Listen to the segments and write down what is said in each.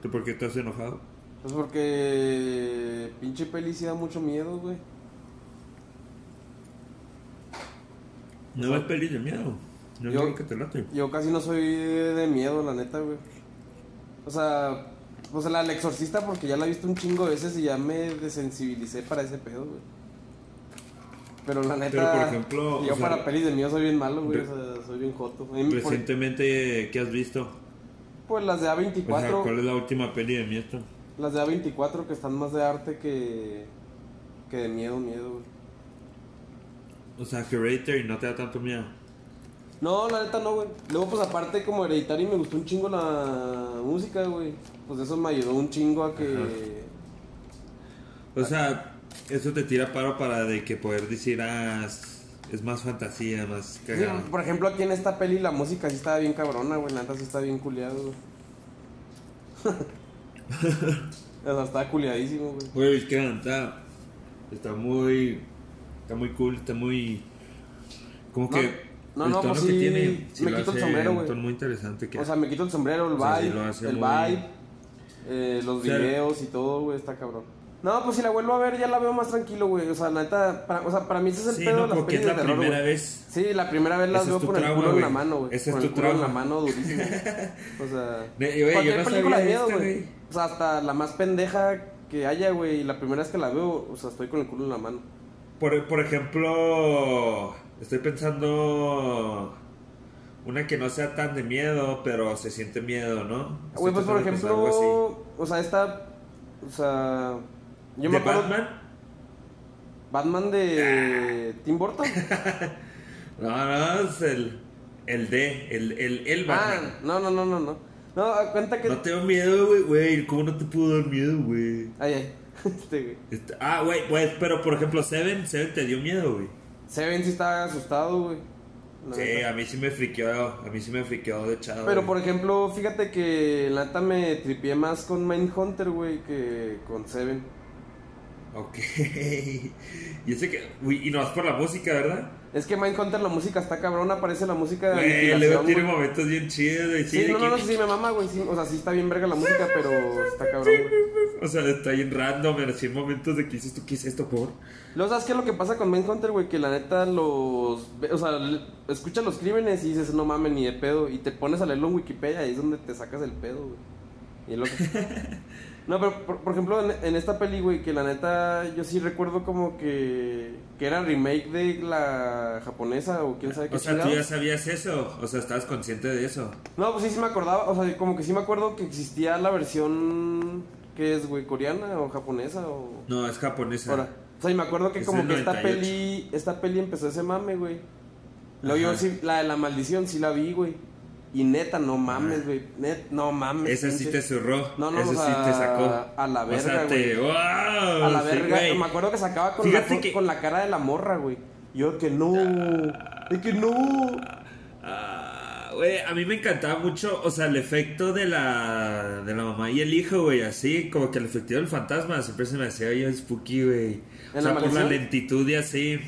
por qué, por qué estás enojado? Pues porque pinche peli sí da mucho miedo, güey. No es peli de miedo. No Yo- que te late. Yo casi no soy de miedo, la neta, güey. O sea, pues la del exorcista porque ya la he visto un chingo de veces y ya me desensibilicé para ese pedo, güey. Pero la neta, Pero, por ejemplo, yo o sea, para pelis de miedo soy bien malo, güey. O sea, soy bien joto. Recientemente, ¿qué has visto? Pues las de O sea, A24, ¿cuál es la última peli de miedo? las de A24 que están más de arte que, que de miedo, miedo, güey. O sea, Hereditary no te da tanto miedo. No, la neta no, güey. Luego, pues aparte, como hereditario, me gustó un chingo la música, güey. Pues eso me ayudó un chingo a que. O sea, eso te tira paro para de que poder decir, ah, es, más fantasía, más Sí, cagado. por ejemplo, aquí en esta peli la música sí estaba bien cabrona, güey. La neta sí está bien culiado, o sea, estaba culiadísimo, güey. Güey, es que está, está muy, está muy cool, está muy, como No, que no, el no, tono pues que sí, tiene, sí me quito el sombrero, güey. tono muy interesante que O sea, me quito el sombrero, el O sea, sí vibe, el vibe, eh, los O sea, videos y todo, güey, está cabrón. No, pues si la vuelvo a ver ya la veo más tranquilo, güey. O sea, la neta, para, o sea, para mí ese es el sí, pedo no, de las como que pelis es de terror, primera güey. vez. Sí, la primera vez las Ese veo es tu con el trauma, culo en la güey. mano, güey. Ese es Con tu el culo en la mano durísimo. O sea, güey, yo cualquier no película de sabía miedo, esto, güey. güey. O sea, hasta la más pendeja que haya, güey, y la primera vez que la veo, o sea, estoy con el culo en la mano. Por, por ejemplo, estoy pensando una que no sea tan de miedo, pero se siente miedo, ¿no? Güey, pues por Estoy tratando de pensar algo ejemplo, o sea, esta, o sea. Yo ¿De me acuerdo Batman? Batman de Tim Burton. No, no, es el, el de, el, el, el Ah, Batman. no, no, no, no, no. No, da cuenta que No tengo miedo, güey, güey. ¿Cómo no te puedo dar miedo, güey? Ay, ay. Este, güey. Este- ah, güey, güey, pero por ejemplo, Seven, Seven te dio miedo, güey. Seven sí está asustado, güey. La Sí, neta. a mí sí me friqueó, a mí sí me friqueó de echado. Pero güey. por ejemplo, fíjate que la neta me tripié más con Mindhunter, güey, que con Seven. Ok. y ese que, güey, y no es por la música, ¿verdad? Es que Mindhunter la música está cabrona, parece la música de Güey, luego tiene momentos bien chidos, güey. Sí, no, no, no, sí me mama, güey. sí, o sea, sí está bien verga la música, pero está cabrón, güey. O sea, está bien random, pero sí hay momentos de que dices tú, ¿qué es esto, por? Luego, ¿sabes qué es lo que pasa con Mindhunter, güey? Que la neta los... O sea, escuchas los crímenes y dices, no mames, ni de pedo. Y te pones a leerlo en Wikipedia y es donde te sacas el pedo, güey. Y es lo que... No, pero por, por ejemplo, en, en esta peli, güey, que la neta yo sí recuerdo como que... Que era remake de la japonesa o quién sabe qué O sea, tú ya sabías eso, o sea, estabas consciente de eso. No, pues sí, sí me acordaba. O sea, como que sí me acuerdo que existía la versión... ¿Qué es, güey? ¿Coreana o japonesa o...? No, es japonesa. Ahora, o sea, y me acuerdo que Es como que esta 98. peli, esta peli empezó ese mame, güey. Luego yo sí, la de la maldición sí la vi, güey. Y neta, no mames, Ah. güey. Net, no mames. Ese sí te zurró. No, no, Ese sí te sacó. a la O verga, sea, te. güey. ¡Wow! A la verga. me acuerdo que sacaba con la, con la cara de la morra, güey. Yo que no. De que no. Ah, Güey, a mí me encantaba mucho, o sea, el efecto de la, de la mamá y el hijo, güey, así, como que el efecto del fantasma siempre se me hacía yo spooky, güey. O ¿En sea, por la lentitud y así,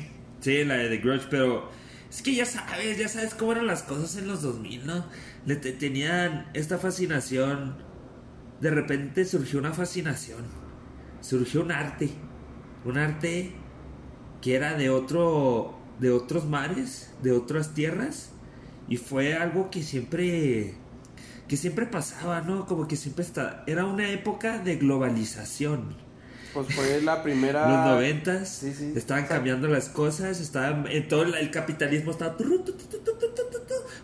sí, la de The Grudge, pero es que ya sabes, ya sabes cómo eran las cosas en los 2000, ¿no? Le te- tenían esta fascinación, de repente surgió una fascinación, surgió un arte, un arte que era de otro, de otros mares, de otras tierras, y fue algo que siempre, que siempre pasaba, ¿no? Como que siempre está, era una época de globalización. Pues fue la primera. Los noventas Sí, sí. estaban O sea, cambiando las cosas, estaban, en todo el, el capitalismo estaba.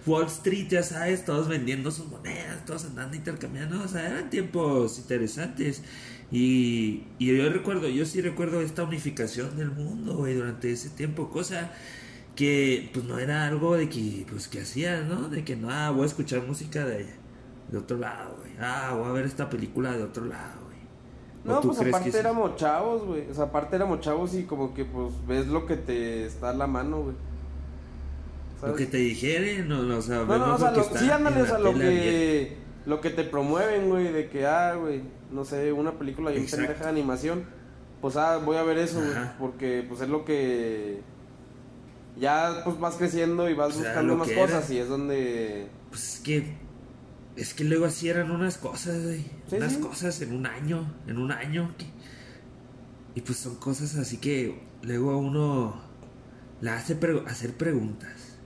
Wall Street, ya sabes, todos vendiendo sus monedas, todos andando intercambiando, o sea, eran tiempos interesantes. Y, y yo recuerdo, yo sí recuerdo esta unificación del mundo, güey, durante ese tiempo, cosa que pues no era algo de que, pues que hacías, ¿no? De que no, ah, voy a escuchar música de, de otro lado, güey. Ah, voy a ver esta película de otro lado, güey. ¿O No, pues que aparte éramos chavos, güey. O sea, aparte éramos chavos y como que pues ves lo que te está a la mano, güey. Lo que te dijeron, no, no, o sea, No, no, o sea, lo sí, ándale, o sea, lo que, lo que te promueven, güey, de que, ah, güey, no sé, una película bien pendeja de animación, pues, ah, voy a ver eso, güey, porque, pues, es lo que... Ya, pues, vas creciendo y vas O sea, buscando más cosas era. y es donde... Pues es que. Es que luego así eran unas cosas, güey. Sí, unas sí. cosas en un año. En un año. Y pues son cosas así que luego a uno le hace pre- hacer preguntas.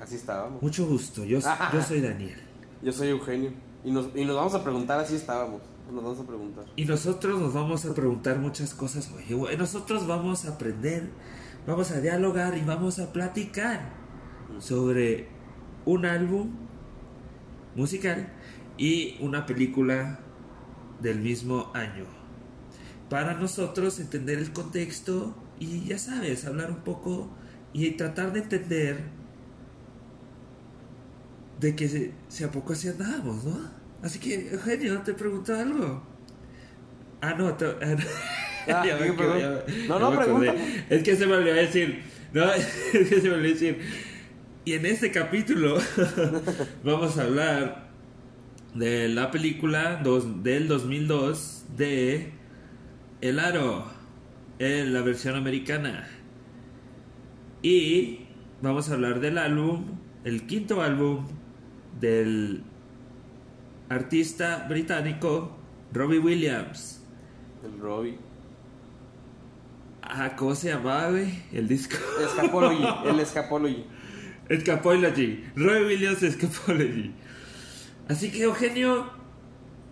Así estábamos. Mucho gusto. Yo, yo soy Daniel. Yo soy Eugenio. Y nos, y nos vamos a preguntar, así estábamos. Nos vamos a preguntar. Y nosotros nos vamos a preguntar muchas cosas hoy. Nosotros vamos a aprender, vamos a dialogar y vamos a platicar sobre un álbum musical y una película del mismo año. Para nosotros entender el contexto y ya sabes, hablar un poco y tratar de entender de que se- si a poco así andábamos, ¿no? Así que, Eugenio, te pregunto algo. Ah, no, te- ah, no. Ah, Ya me No, no, pregúntame. Es que se me olvidó decir. No, es que se me olvidó decir. Y en este capítulo vamos a hablar de la película dos- del 2002 de El Aro, en la versión americana. Y vamos a hablar del álbum, el quinto álbum del artista británico Robbie Williams. El Robbie. Ah, ¿cómo se llamaba, güey? El disco. Escapology. el Escapology. Escapology. Roy Williams Escapology. Así que, Eugenio,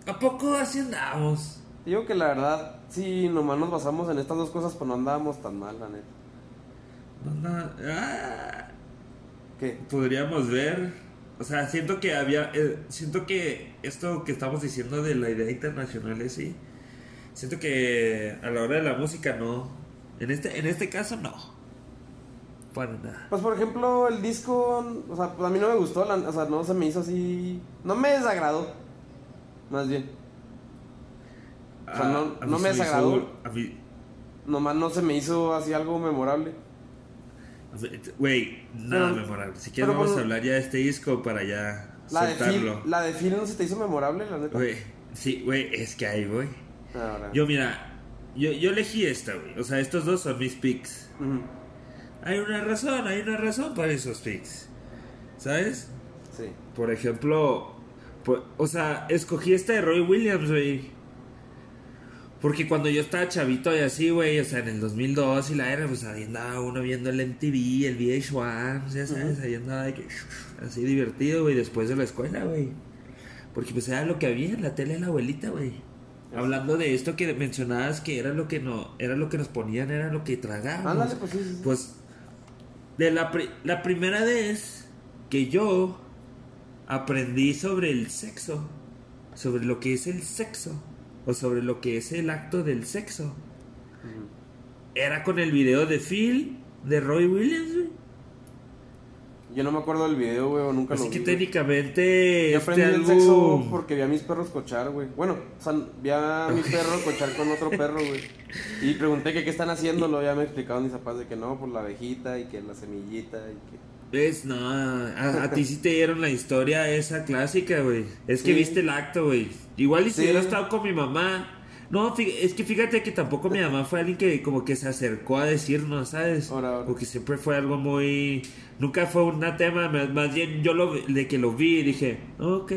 ¿a poco así andamos? Digo que la verdad, sí, nomás nos basamos en estas dos cosas, pues no andábamos tan mal, la neta. No, no, ah, ¿Qué? podríamos ver. O sea, siento que había. eh, siento que esto que estamos diciendo de la idea internacional es sí. Siento que a la hora de la música no. En este, en este caso no. Para nada. Pues por ejemplo, el disco, o sea, pues a mí no me gustó, la- o sea, no se me hizo así, no me desagradó, más bien. O sea, no- Ah, a mí no me hizo- desagradó. a mí- Nomás no se me hizo así algo memorable. Güey, nada Pero- memorable. Si quieres, vamos a hablar ya de este disco para ya La de, Phil, soltarlo. la de Phil no se te hizo memorable, la neta. Güey, sí, güey, es que ahí voy. Ahora. Yo, mira, yo, yo elegí esta, güey. O sea, estos dos son mis picks. Ujú, Hay una razón, hay una razón para esos picks. ¿Sabes? Sí. Por ejemplo, por- o sea, escogí esta de Roy Williams, güey. Porque cuando yo estaba chavito y así, güey, o sea, en el 2002 y la era, pues ahí andaba uno viendo el MTV, el VH1, ya sabes, ahí andaba de que, así divertido, güey, después de la escuela, güey. Porque pues era lo que había en la tele de la abuelita, güey. Hablando de esto que mencionabas que era lo que no, era lo que nos ponían, era lo que tragábamos. Ándale, pues sí, sí. Pues de la, pri- la primera vez que yo aprendí sobre el sexo, sobre lo que es el sexo, o sobre lo que es el acto del sexo, era con el video de Phil, de Roy Williams. Yo no me acuerdo del video, güey, o nunca Así lo que vi. güey. técnicamente Yo este aprendí el álbum- sexo porque vi a mis perros cochar, güey. Bueno, o sea, vi a mi perro cochar con otro perro, güey. Y pregunté que qué están haciéndolo. Ya me explicaron mis papás de que no, por la abejita y que la semillita y que. Es, no, a, a ti sí te dieron la historia esa clásica, güey. Es que Sí. viste el acto, güey. Igual y si Sí. hubiera estado con mi mamá. No, es que fíjate que tampoco mi mamá fue alguien que como que se acercó a decirnos, ¿sabes? Ahora. Porque siempre fue algo muy... Nunca fue un tema, más, bien yo lo, de que lo vi y dije, ok.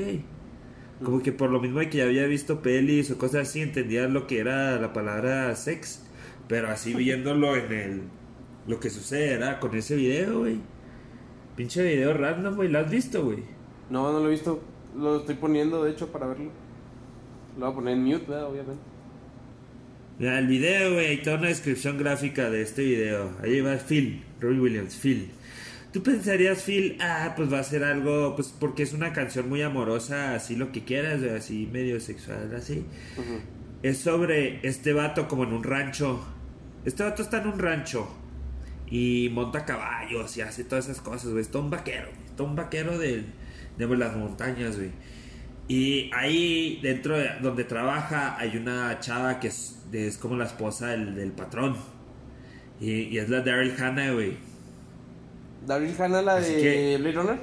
Como que por lo mismo de que ya había visto pelis o cosas así, entendía lo que era la palabra sex. Pero así viéndolo en el... Lo que sucede con ese video, güey. Pinche video random, güey. ¿Lo has visto, güey? No, no lo he visto. Lo estoy poniendo, de hecho, para verlo. Lo voy a poner en mute, ¿verdad? Obviamente. El video, güey. Toda una descripción gráfica de este video. Ahí va Phil. Roy Williams, Phil. Tú pensarías, Phil, ah, pues va a ser algo, pues porque es una canción muy amorosa, así lo que quieras, así medio sexual, así. Es sobre este vato como en un rancho. Este vato está en un rancho y monta caballos y hace todas esas cosas, güey. Es todo un vaquero, güey. Es todo un vaquero de, de las montañas, güey. Y ahí dentro de donde trabaja hay una chava que es, es como la esposa del, del patrón. Y, y es la Daryl Hannah, güey. Daryl Hannah, la Así de que- Blade Runner.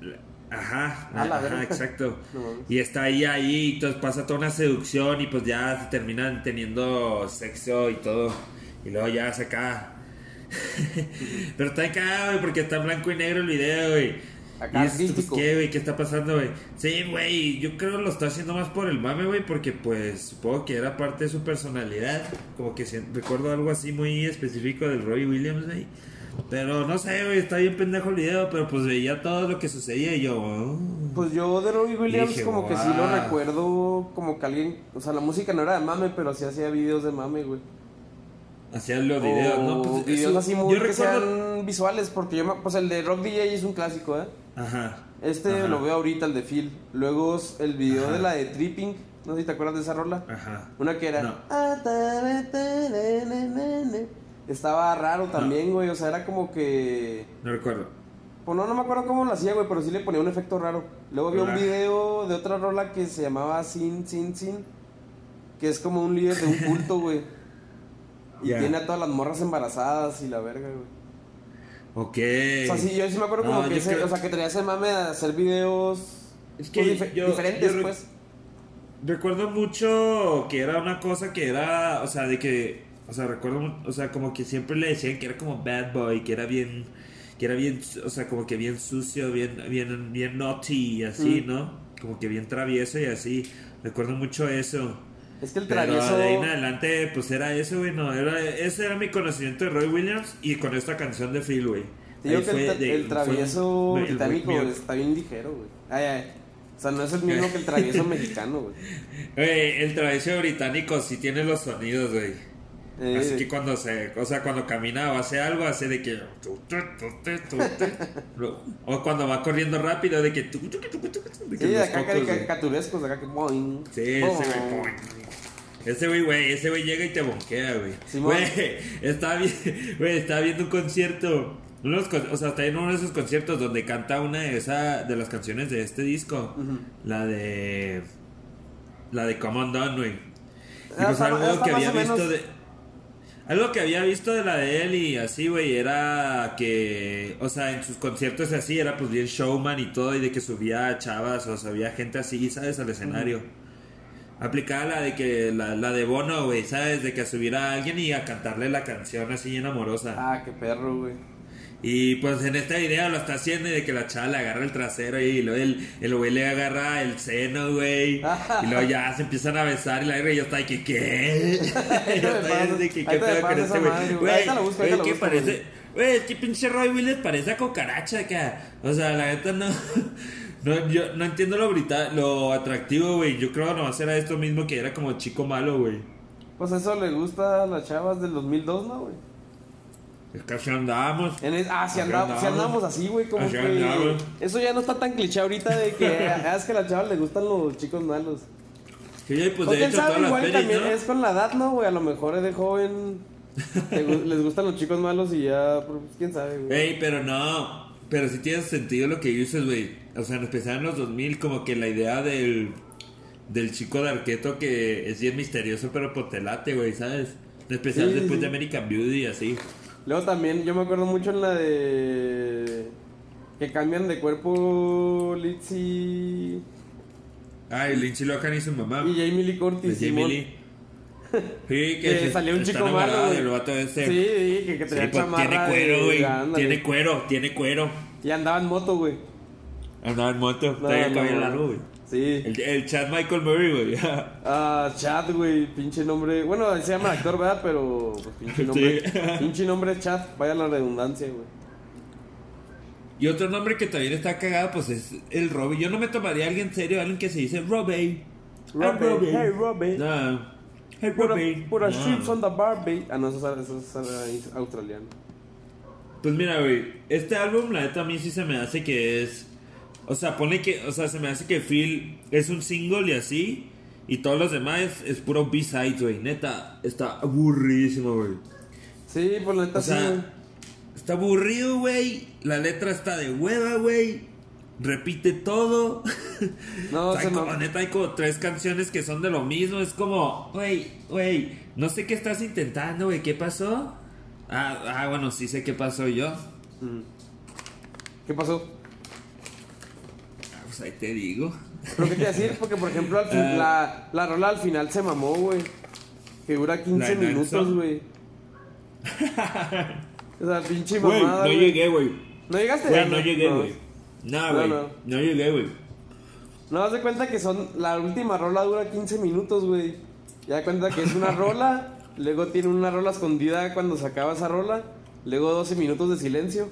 La- Ajá, A la ajá, exacto. No. Y está ahí, ahí, y entonces pasa toda una seducción y pues ya se terminan teniendo sexo y todo. Y luego ya se acaba. Pero está cagado, güey, porque está en blanco y negro el video, güey. Acá y dices, pues. ¿qué, güey? ¿Qué está pasando, güey? Sí, güey, yo creo que lo está haciendo más por el mame, güey, porque pues supongo que era parte de su personalidad. Como que recuerdo algo así muy específico del Robbie Williams, güey. Pero no sé, güey, está bien pendejo el video, pero pues veía todo lo que sucedía y yo, oh. Pues yo de Robbie Williams Dije, como que sí lo recuerdo como que alguien, o sea, la música no era de mame, pero sí hacía videos de mame, güey. Hacían los videos, ¿no? Pues, videos eso- así muy yo que recuerdo... sean visuales, porque yo pues el de Rock DJ es un clásico, ¿eh? Ajá. Este Ajá. lo veo ahorita, el de Phil. Luego el video Ajá. de la de Tripping, no sé si te acuerdas de esa rola. Ajá. Una que era. No. "Ah, ta, re, ta, re, ne, ne, ne". Estaba raro también, güey. O sea, era como que. No recuerdo. Pues no, no me acuerdo cómo lo hacía, güey, pero sí le ponía un efecto raro. Luego vi un video de otra rola que se llamaba Sin, Sin, Sin. Que es como un líder de un culto, güey. Y tiene a todas las morras embarazadas y la verga, güey. Ok. O sea, sí, yo sí me acuerdo como No, que ese, creo- o sea, que tenía ese mame de hacer videos Es que pues, yo- diferentes, yo re- pues. Recuerdo mucho que era una cosa que era, o sea, de que, o sea, recuerdo, o sea, como que siempre le decían que era como bad boy, que era bien, que era bien, o sea, como que bien sucio, bien, bien, bien naughty y así, Mm. ¿no? Como que bien travieso y así. Recuerdo mucho eso. Es que el Pero travieso. de ahí en adelante, pues era eso, güey, no, era, ese era mi conocimiento de Roy Williams y con esta canción de Phil, güey. Te digo que fue el, de- el fue travieso el- el británico up. está bien ligero, güey. Ay, ay. O sea, no es el mismo que el travieso mexicano, güey. Güey, el travieso británico sí tiene los sonidos, güey. Eh, Así que cuando se, o sea, cuando camina o hace algo, hace de que. O cuando va corriendo rápido, de que. de que sí, acá caricaturescos, acá que. boing, Sí, ese güey. Ese güey, güey, ese güey llega y te bonquea, güey. Güey, estaba, güey, estaba viendo un concierto. Unos, o sea, está en uno de esos conciertos donde canta una de, esa, de las canciones de este disco. La de. La de Come On Down, güey. Y Ah, pues algo que había menos- visto de. Algo que había visto de la de él y así, güey, era que, o sea, en sus conciertos así, era pues bien showman y todo, y de que subía a chavas, o sea, había gente así, ¿sabes? Al escenario. Aplicaba la de que, la, la de Bono, güey, ¿sabes? De que subiera a alguien y a cantarle la canción así bien amorosa. Ah, qué perro, güey. Y pues en este video lo está haciendo y de que la chava le agarra el trasero y luego el, el güey le agarra el seno, güey. y luego ya se empiezan a besar y la verga y yo de que, ¿qué? Yo pasas- de que, ¿qué pedo con este güey? güey. ¿qué parece? güey. Güey, qué pinche Roy Williams parece a cucaracha acá. O sea, la neta no... No, yo no entiendo lo brita- lo atractivo, güey. Yo creo que nomás era esto mismo que era como chico malo, güey. Pues eso le gusta a las chavas del 2002, ¿no, güey? Es que así andábamos. En es- ah, si, andamos, si andamos. así, güey, como Así que... andamos. Eso ya no está tan cliché ahorita de que ah, es que a las chavas les gustan los chicos malos. Sí, pues de hecho sabe, igual también ¿no? es con la edad, ¿no, güey? A lo mejor de joven les gustan los chicos malos y ya, pues quién sabe, güey. Ey, pero no. Pero sí tiene sentido lo que dices, güey. O sea, en especial en los 2000, como que la idea del, del chico de arqueto que es bien misterioso, pero potelate, güey, ¿sabes? En especial sí, después sí. de American Beauty y así. Luego también, yo me acuerdo mucho en la de... Que cambian de cuerpo Litzy Ay, Lindsay Lohan y su mamá. y Jamie Lee De Curtis. Jamie Simón. Lee. Sí, que, salió un chico malo, del vato ese. Sí, sí, que, que Sí, tenía pues, chamarra tiene cuero, de- güey. Tiene cuero, tiene cuero. Y andaba en moto, güey. Andaba en moto, traía el cabello largo, güey. Sí. El, el Chad Michael Murray, güey. Ah, Chad, güey, pinche nombre. Bueno, se llama actor, ¿verdad? Pero, pues, pinche nombre. Sí. Pinche nombre es Chad, vaya la redundancia, güey. Y otro nombre que también está cagado, pues es el Robbie. Yo no me tomaría a alguien serio, alguien que se dice Robbie. Robbie, hey, Robbie. No. Hey, a, Robbie. put a on the Barbie. Ah, no, eso es, eso es, australiano. Pues mira, güey. Este álbum, la neta, a mí sí se me hace que es. O sea, pone que. O sea, se me hace que Phil es un single y así. Y todos los demás es, es puro B-side, güey. Neta, está aburridísimo, güey. Sí, pues la neta O sí, sea, está aburrido, güey. La letra está de hueva, güey. Repite todo. No, O sea, se hay como- me- neta, hay como tres canciones que son de lo mismo. Es como, güey, güey, no sé qué estás intentando, güey. ¿Qué pasó? Ah, ah, bueno, sí sé qué pasó yo. Mm. ¿Qué pasó? Pues ahí te digo. Pero qué te iba a decir, porque por ejemplo al fin- Ah. la, la rola al final se mamó, güey. Que dura 15 ¿La de minutos, güey. o sea, pinche Güey, mamada. no güey. llegué, güey. ¿No llegaste? Güey, no llegué, No. güey. No, No, güey. no. No llegué, güey. No, haz de cuenta que son. La última rola dura 15 minutos, güey. Ya cuenta que es una rola. luego tiene una rola escondida cuando se acaba esa rola. Luego 12 minutos de silencio.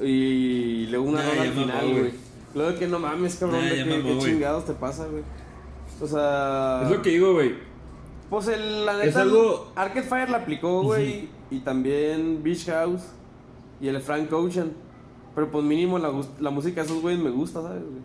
Y luego una Nah, rola al final, güey. Güey. Luego que no mames, cabrón, Nah, de ya qué, mamó, qué güey. chingados te pasa, güey. O sea. Es lo que digo, güey. Pues el, la Es neta, algo- el Arcade Fire la aplicó, güey. Y también Beach House. Y el Frank Ocean. Pero pues mínimo la, la música de esos güeyes me gusta, ¿sabes? güey?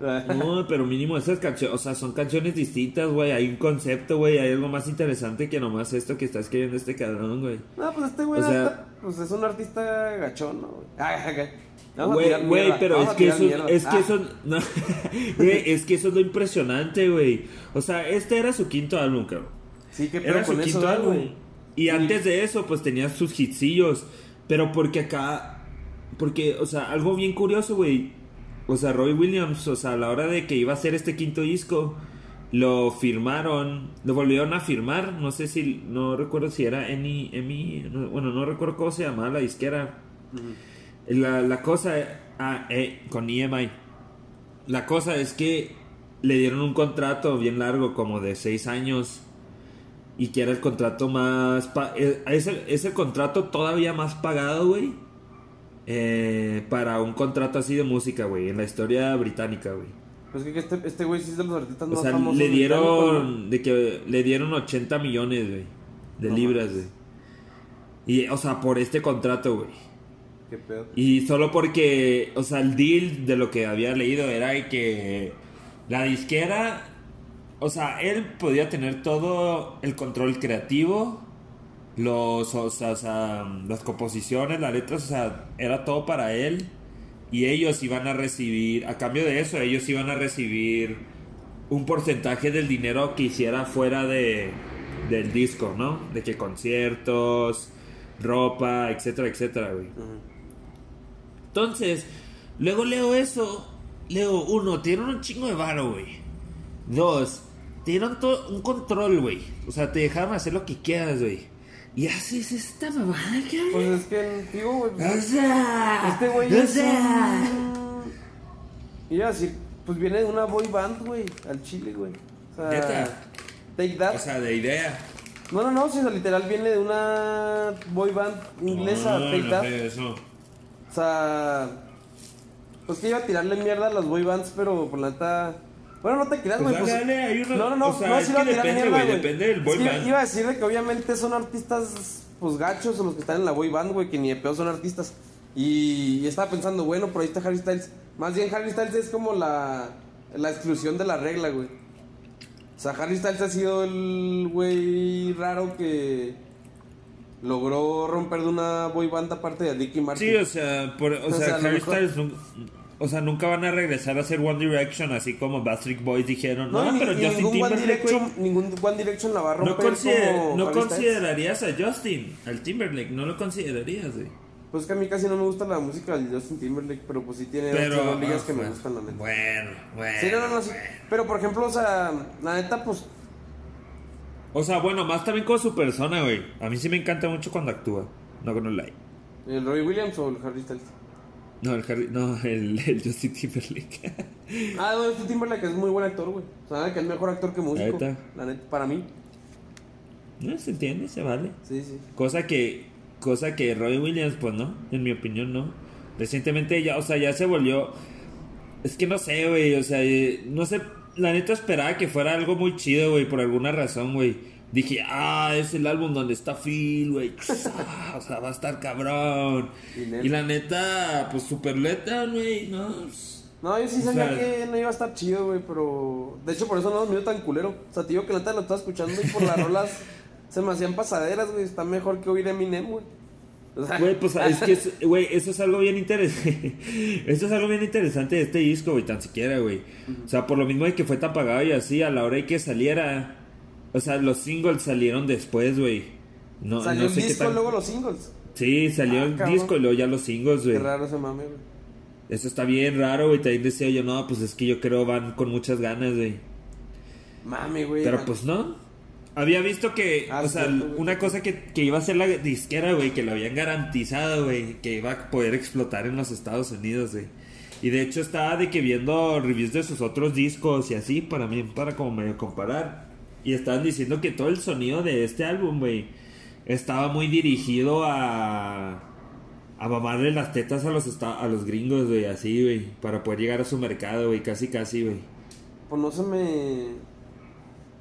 No, pero mínimo esas canciones, o sea, son canciones distintas, güey. Hay un concepto, güey. Hay algo más interesante que nomás esto que está escribiendo este cabrón, güey. No, pues este güey O sea- pues es un artista gachón, ¿no? güey? Ah, ah, ah. Güey, pero es que tirar eso, es que Ah, eso, no, es que eso es lo impresionante, güey. O sea, este era su quinto álbum, cabrón. Sí, que Era su quinto ah, álbum. Y antes de eso, pues tenía sus hitsillos. Pero porque acá, porque, o sea, algo bien curioso, güey. O sea, Roy Williams, o sea, a la hora de que iba a hacer este quinto disco, lo firmaron, lo volvieron a firmar. No sé si, no recuerdo si era Emi, Emi, no, bueno, no recuerdo cómo se llamaba la disquera. La, la cosa, ah, eh, con EMI. La cosa es que le dieron un contrato bien largo, como de seis años. Y que era el contrato más. eh, es, el, es el contrato todavía más pagado, güey. eh, para un contrato así de música, güey. En la historia británica, güey. Pues que este, este güey sí es de los artistas O sea, famosos. le dieron. De que le dieron 80 millones, güey. De No libras, güey. Y, o sea, por este contrato, güey. Qué pedo. Y solo porque, o sea, el deal de lo que había leído era que la disquera, o sea, él podía tener todo el control creativo, los, o sea, o sea, las composiciones, las letras, o sea, era todo para él. Y ellos iban a recibir, a cambio de eso, ellos iban a recibir un porcentaje del dinero que hiciera fuera de, del disco, ¿no? De que conciertos, ropa, etcétera, etcétera, güey. Entonces, luego leo eso. Leo, uno, te dieron un chingo de varo, güey. Dos, todo un control, güey. O sea, te dejaron hacer lo que quieras, güey. Y haces esta mamada, cabrón. Pues es que, digo, güey. O pues, sea, Este güey o es sea. un... Iba a decir, pues viene de una boy band, güey, al chile, güey. O sea. Take That. O sea, de idea. no, no, no, si o literal viene de una boy band inglesa, No, Take no That. eso. O sea, pues que iba a tirarle mierda a las boy bands, pero por la neta... Bueno, no te creas, Pues güey. pues- uno- No, no, no, o sea, no, es que iba a tirar depende, mierda, güey, depende del boy Es que band. Iba a decir de que obviamente son artistas, pues gachos, o los que están en la boy band, güey, que ni de pedo son artistas. Y, y estaba pensando, bueno, por ahí está Harry Styles. Más bien Harry Styles es como la, la exclusión de la regla, güey. O sea, Harry Styles ha sido el güey raro que logró romper de una boy band aparte de Ricky Martin. Sí, o sea, por, o O sea, sea, Harry Styles nun- o sea, nunca van a regresar a hacer One Direction así como Backstreet Boys dijeron. No, No, ni- pero ni Justin ningún Timberlake. Direction, ningún One Direction la va a No, romper consider- como no considerarías a Justin, al Timberlake, no lo considerarías, güey. Pues que a mí casi no me gusta la música de Justin Timberlake, pero pues sí tiene Pero. otras ligas ah, que me bueno, gustan, la neta. Bueno, bueno. Sí, no, no, no, sí. bueno. Pero por ejemplo, o sea, la neta, pues, O sea, bueno, más también con su persona, güey. A mí sí me encanta mucho cuando actúa. No con el like. el Roy Williams o el Harry Styles. No, el Harry, no, el, el Justin Timberlake. Ah, no, Justin Timberlake es muy buen actor, güey. O sea, que es mejor actor que músico. Neta. La neta, para mí. no, se entiende, se vale. Sí, sí. Cosa que, cosa que Roy Williams, pues no, en mi opinión no. Recientemente ya, o sea, ya se volvió. Es que no sé, güey, o sea, eh, no sé, la neta esperaba que fuera algo muy chido, güey, por alguna razón, güey. Dije, ah, es el álbum donde está Phil, güey. Ah, o sea, va a estar cabrón. Y la neta, pues super leta, güey, no. No, yo sí O sabía sea- que no iba a estar chido, güey, pero... De hecho, por eso no me dio tan culero. O sea, te digo que la neta lo estaba escuchando y por las rolas se me hacían pasaderas, güey. Está mejor que oír Eminem, güey. Güey, pues es que, es- güey, eso es algo bien interesante. eso es algo bien interesante de este disco, güey, tan siquiera, güey. O sea, por lo mismo de que fue tan pagado y así, a la hora de que saliera. O sea, los singles salieron después, güey. No, Salió no el sé qué disco, luego los singles. Sí, salió Ah, el cabrón. disco y luego ya los singles, güey. Qué raro ese mame, güey. Eso está bien raro, güey. También decía yo, no, pues es que yo creo van con muchas ganas, güey. Mami, güey. Pero pues no. Había visto que, Ah, o sea, una cosa que, que iba a ser la disquera, güey, que lo habían garantizado, güey, que iba a poder explotar en los Estados Unidos, güey. Y de hecho estaba de que viendo reviews de sus otros discos y así, para mí, para como medio comparar. Y estaban diciendo que todo el sonido de este álbum, güey, estaba muy dirigido a... A mamarle las tetas a los, a los gringos, güey, así, güey, para poder llegar a su mercado, güey, casi, casi, güey. Pues no se me.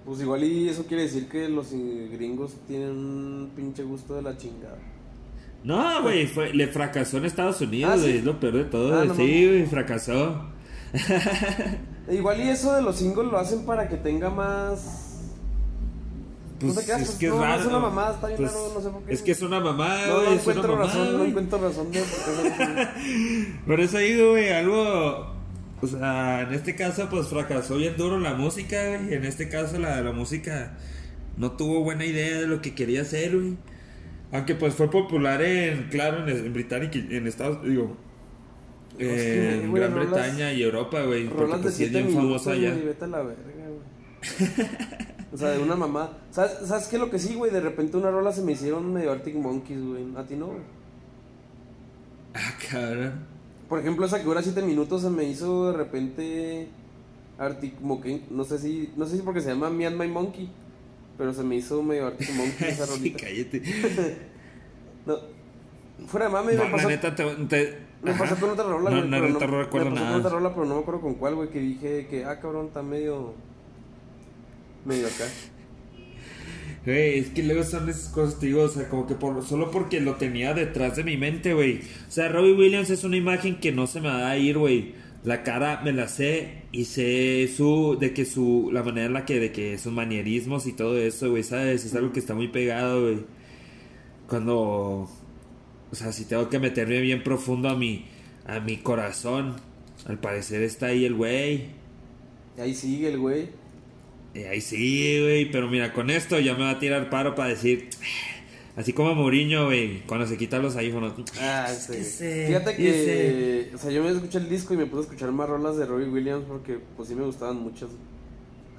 Pues igual y eso quiere decir que los gringos tienen un pinche gusto de la chingada. No, güey, fue- le fracasó en Estados Unidos, Ah, es lo peor de todo. Ah, no sí, güey, fracasó. E Igual y eso de los singles lo hacen para que tenga más. Pues No te es pues, que es no, raro. es una mamada, está bien Pues, raro, no sé por qué. Es que es una mamada, No, güey, no es una encuentro mamada, razón, no encuentro razón de por qué Por eso digo, güey, algo... O sea, en este caso, pues fracasó bien duro la música, güey. En este caso, la, la música no tuvo buena idea de lo que quería hacer, güey. Aunque, pues, fue popular en, claro, en, en Británica, en Estados... Digo... En Gran rolas- Bretaña y Europa, güey. Porque, Rolas de pues, es 7 bien minutos, famosa allá. güey, vete a la verga, güey. O sea, de una mamá. ¿Sabes, ¿Sabes qué? Lo que sí, güey, de repente una rola se me hicieron medio Arctic Monkeys, güey. A ti no, güey. Ah, cabrón. Por ejemplo, esa que dura 7 minutos se me hizo de repente Arctic Monkey. No sé si, no sé si porque se llama Me and My Monkey. Pero se me hizo medio Arctic Monkey esa sí, rolita. cállate. No. Fuera de mame, No, me la pasó. neta, te, te- Me pasó con otra rola, No, güey. no, pero neta, no recuerdo me pasó nada. con otra rola, pero no me acuerdo con cuál, güey. Que dije que, ah, cabrón, está medio. medio acá. Güey, es que luego son esas cosas, digo, o sea, como que por, solo porque lo tenía detrás de mi mente, güey. O sea, Robbie Williams es una imagen que no se me va a ir, güey. La cara me la sé y sé su, de que su, la manera en la que, de que sus manierismos y todo eso, güey, ¿sabes? Es algo que está muy pegado, güey. Cuando, o sea, si tengo que meterme bien profundo a mi, a mi corazón, al parecer está ahí el güey. Ahí sigue el güey. Eh, ahí sí, güey, pero mira, con esto ya me va a tirar paro para decir, así como Mourinho, güey, cuando se quita los audífonos. Ah. Ese, Fíjate que. O sea, yo me escuché el disco y me puse a escuchar más rolas de Robbie Williams porque, pues sí me gustaban muchas.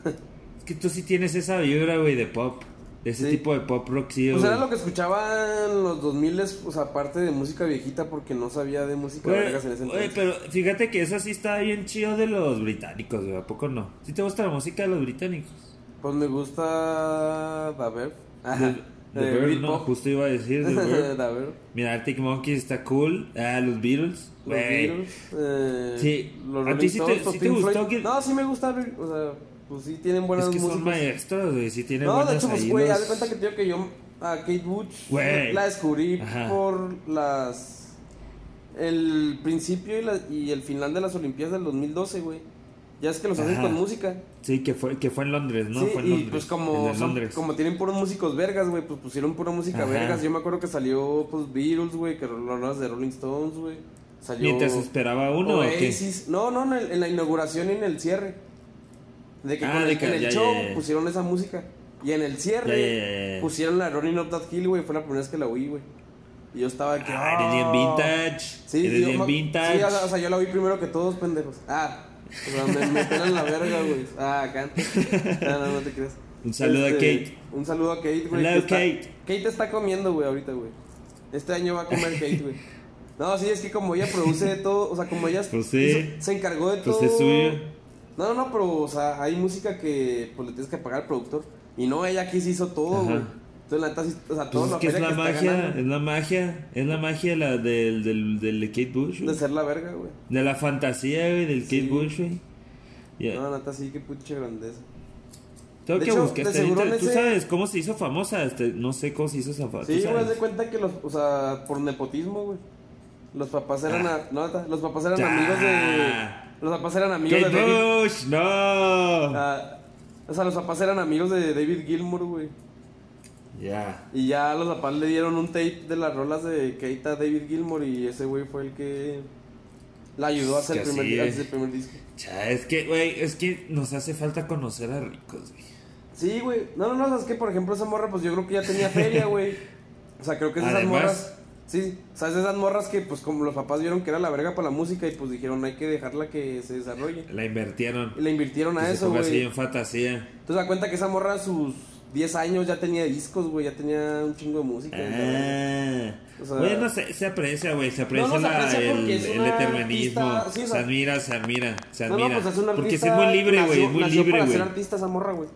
Es que tú sí tienes esa vibra, güey, de pop, de ese Sí. tipo de pop rock, sí, Pues güey. era lo que escuchaba en los 2000 o sea, aparte de música viejita porque no sabía de música vergas en ese entonces. pero fíjate que eso sí está bien chido de los británicos, güey, ¿a poco no? ¿Sí te gusta la música de los británicos? Pues me gusta Daver. Ajá. The, The Eh, Britpop. no, justo iba a decir, The. Daver. Mira, Arctic Monkeys está cool, ah, los Beatles, Los. Beatles, eh, Sí. los ¿A ti sí te- sí gustó que- No, sí me gusta, o sea, pues sí tienen buenas Es que son músicas. maestros, güey, sí tienen No, de buenas hecho, pues, güey, los- haz de cuenta que digo que yo a Kate Bush Güey. la descubrí Ajá. por las. El principio y, la- y el final de las Olimpiadas del 2012, güey. Ya es que los hacen con música. Sí, que fue, que fue en Londres, ¿no? sí, fue en y Londres. pues como, son- como tienen puros músicos vergas, güey, pues pusieron pura música Ajá. vergas. Yo me acuerdo que salió, pues, Beatles, güey, que rolas de Rolling Stones, güey. Salió Mientras esperaba uno, ¿o qué? Oasis. No, no, en, el- en la inauguración y en el cierre. De que Ah, con el- de que- en el ya, show ya, ya. pusieron esa música. Y en el cierre pusieron la Running Up That Hill, güey. Fue la primera vez que la oí, güey. Y yo estaba de que. Ah, eres bien "Ah". vintage. Sí, eres bien vintage. Sí, o sea, yo la vi primero que todos, pendejos. Ah, o sea, me, me pelan la verga, güey. Ah, acá. No, no, no te creas. Un saludo a Este, Kate. Un saludo a Kate, güey. Hello, que está- Kate. Kate está comiendo, güey, ahorita, güey. Este año va a comer Kate, güey. No, sí, es que como ella produce todo, o sea, como ella Pues sí. hizo- se encargó de Pues todo. es suyo. No, no, no, pero, o sea, hay música que pues le tienes que pagar al productor. Y no, ella aquí sí hizo todo, güey. Entonces, la o sea, todo Pues lo es que es la magia, ganando es la magia, es la magia la del, del, del de Kate Bush, de güey. ser la verga, güey. De la fantasía, güey, del Sí. Kate Bush, güey. No, neta, sí, qué pucha grandeza. Tengo de que hecho, buscar de ¿Tú ese- sabes cómo se hizo famosa? Este, no sé cómo se hizo esa famosa. Sí, güey, haz de cuenta que los, o sea, por nepotismo, güey. Los papás eran, Ah. a- no, los papás eran Ah. amigos de, los papás eran amigos Kate de David, Bush, no. ah, o sea, los papás eran amigos de David Gilmour, güey. Ya. Y ya los papás le dieron un tape de las rolas de Kate a David Gilmour y ese güey fue el que la ayudó a hacer, el que primer, sí, a hacer el primer disco. Cha, es que, güey, es que nos hace falta conocer a ricos, güey. Sí, güey. No, no, no, es que por ejemplo esa morra, pues yo creo que ya tenía feria, güey. O sea, creo que esas Además. morras. Sí, o sea, es esas morras que, pues, como los papás vieron que era la verga para la música y pues dijeron, hay que dejarla que se desarrolle. La invirtieron. Y la invirtieron a Que se eso, ponga así güey. en fantasía. Entonces, da cuenta que esa morra a sus 10 años ya tenía discos, güey, ya tenía un chingo de música. Ah. O sea- Güey, no sé, se aprecia, güey, se aprecia, No, no, se la- aprecia el, el artista- sí, o se sea- admira, se admira, se admira. no, pues es artista. Porque es muy libre, güey, es muy nació libre, para güey. ser artista esa morra, güey.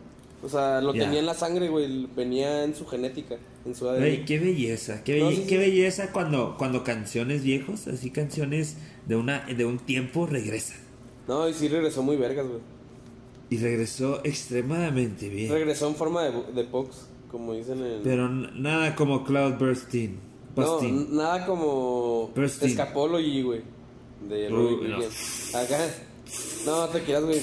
O sea, lo Ya. tenía en la sangre, güey, venía en su genética, en. Güey, qué belleza, qué, No, belle- sí, sí. qué belleza cuando, cuando canciones viejos, así canciones de una de un tiempo regresan. No, y sí regresó muy vergas, güey. Y regresó extremadamente bien. Regresó en forma de, de Pox, como dicen en... Pero nada como Cloud Bursting. no, Busting. nada como Bursting. Escapology, güey. De Robbie no. Acá. No, te quieras, güey.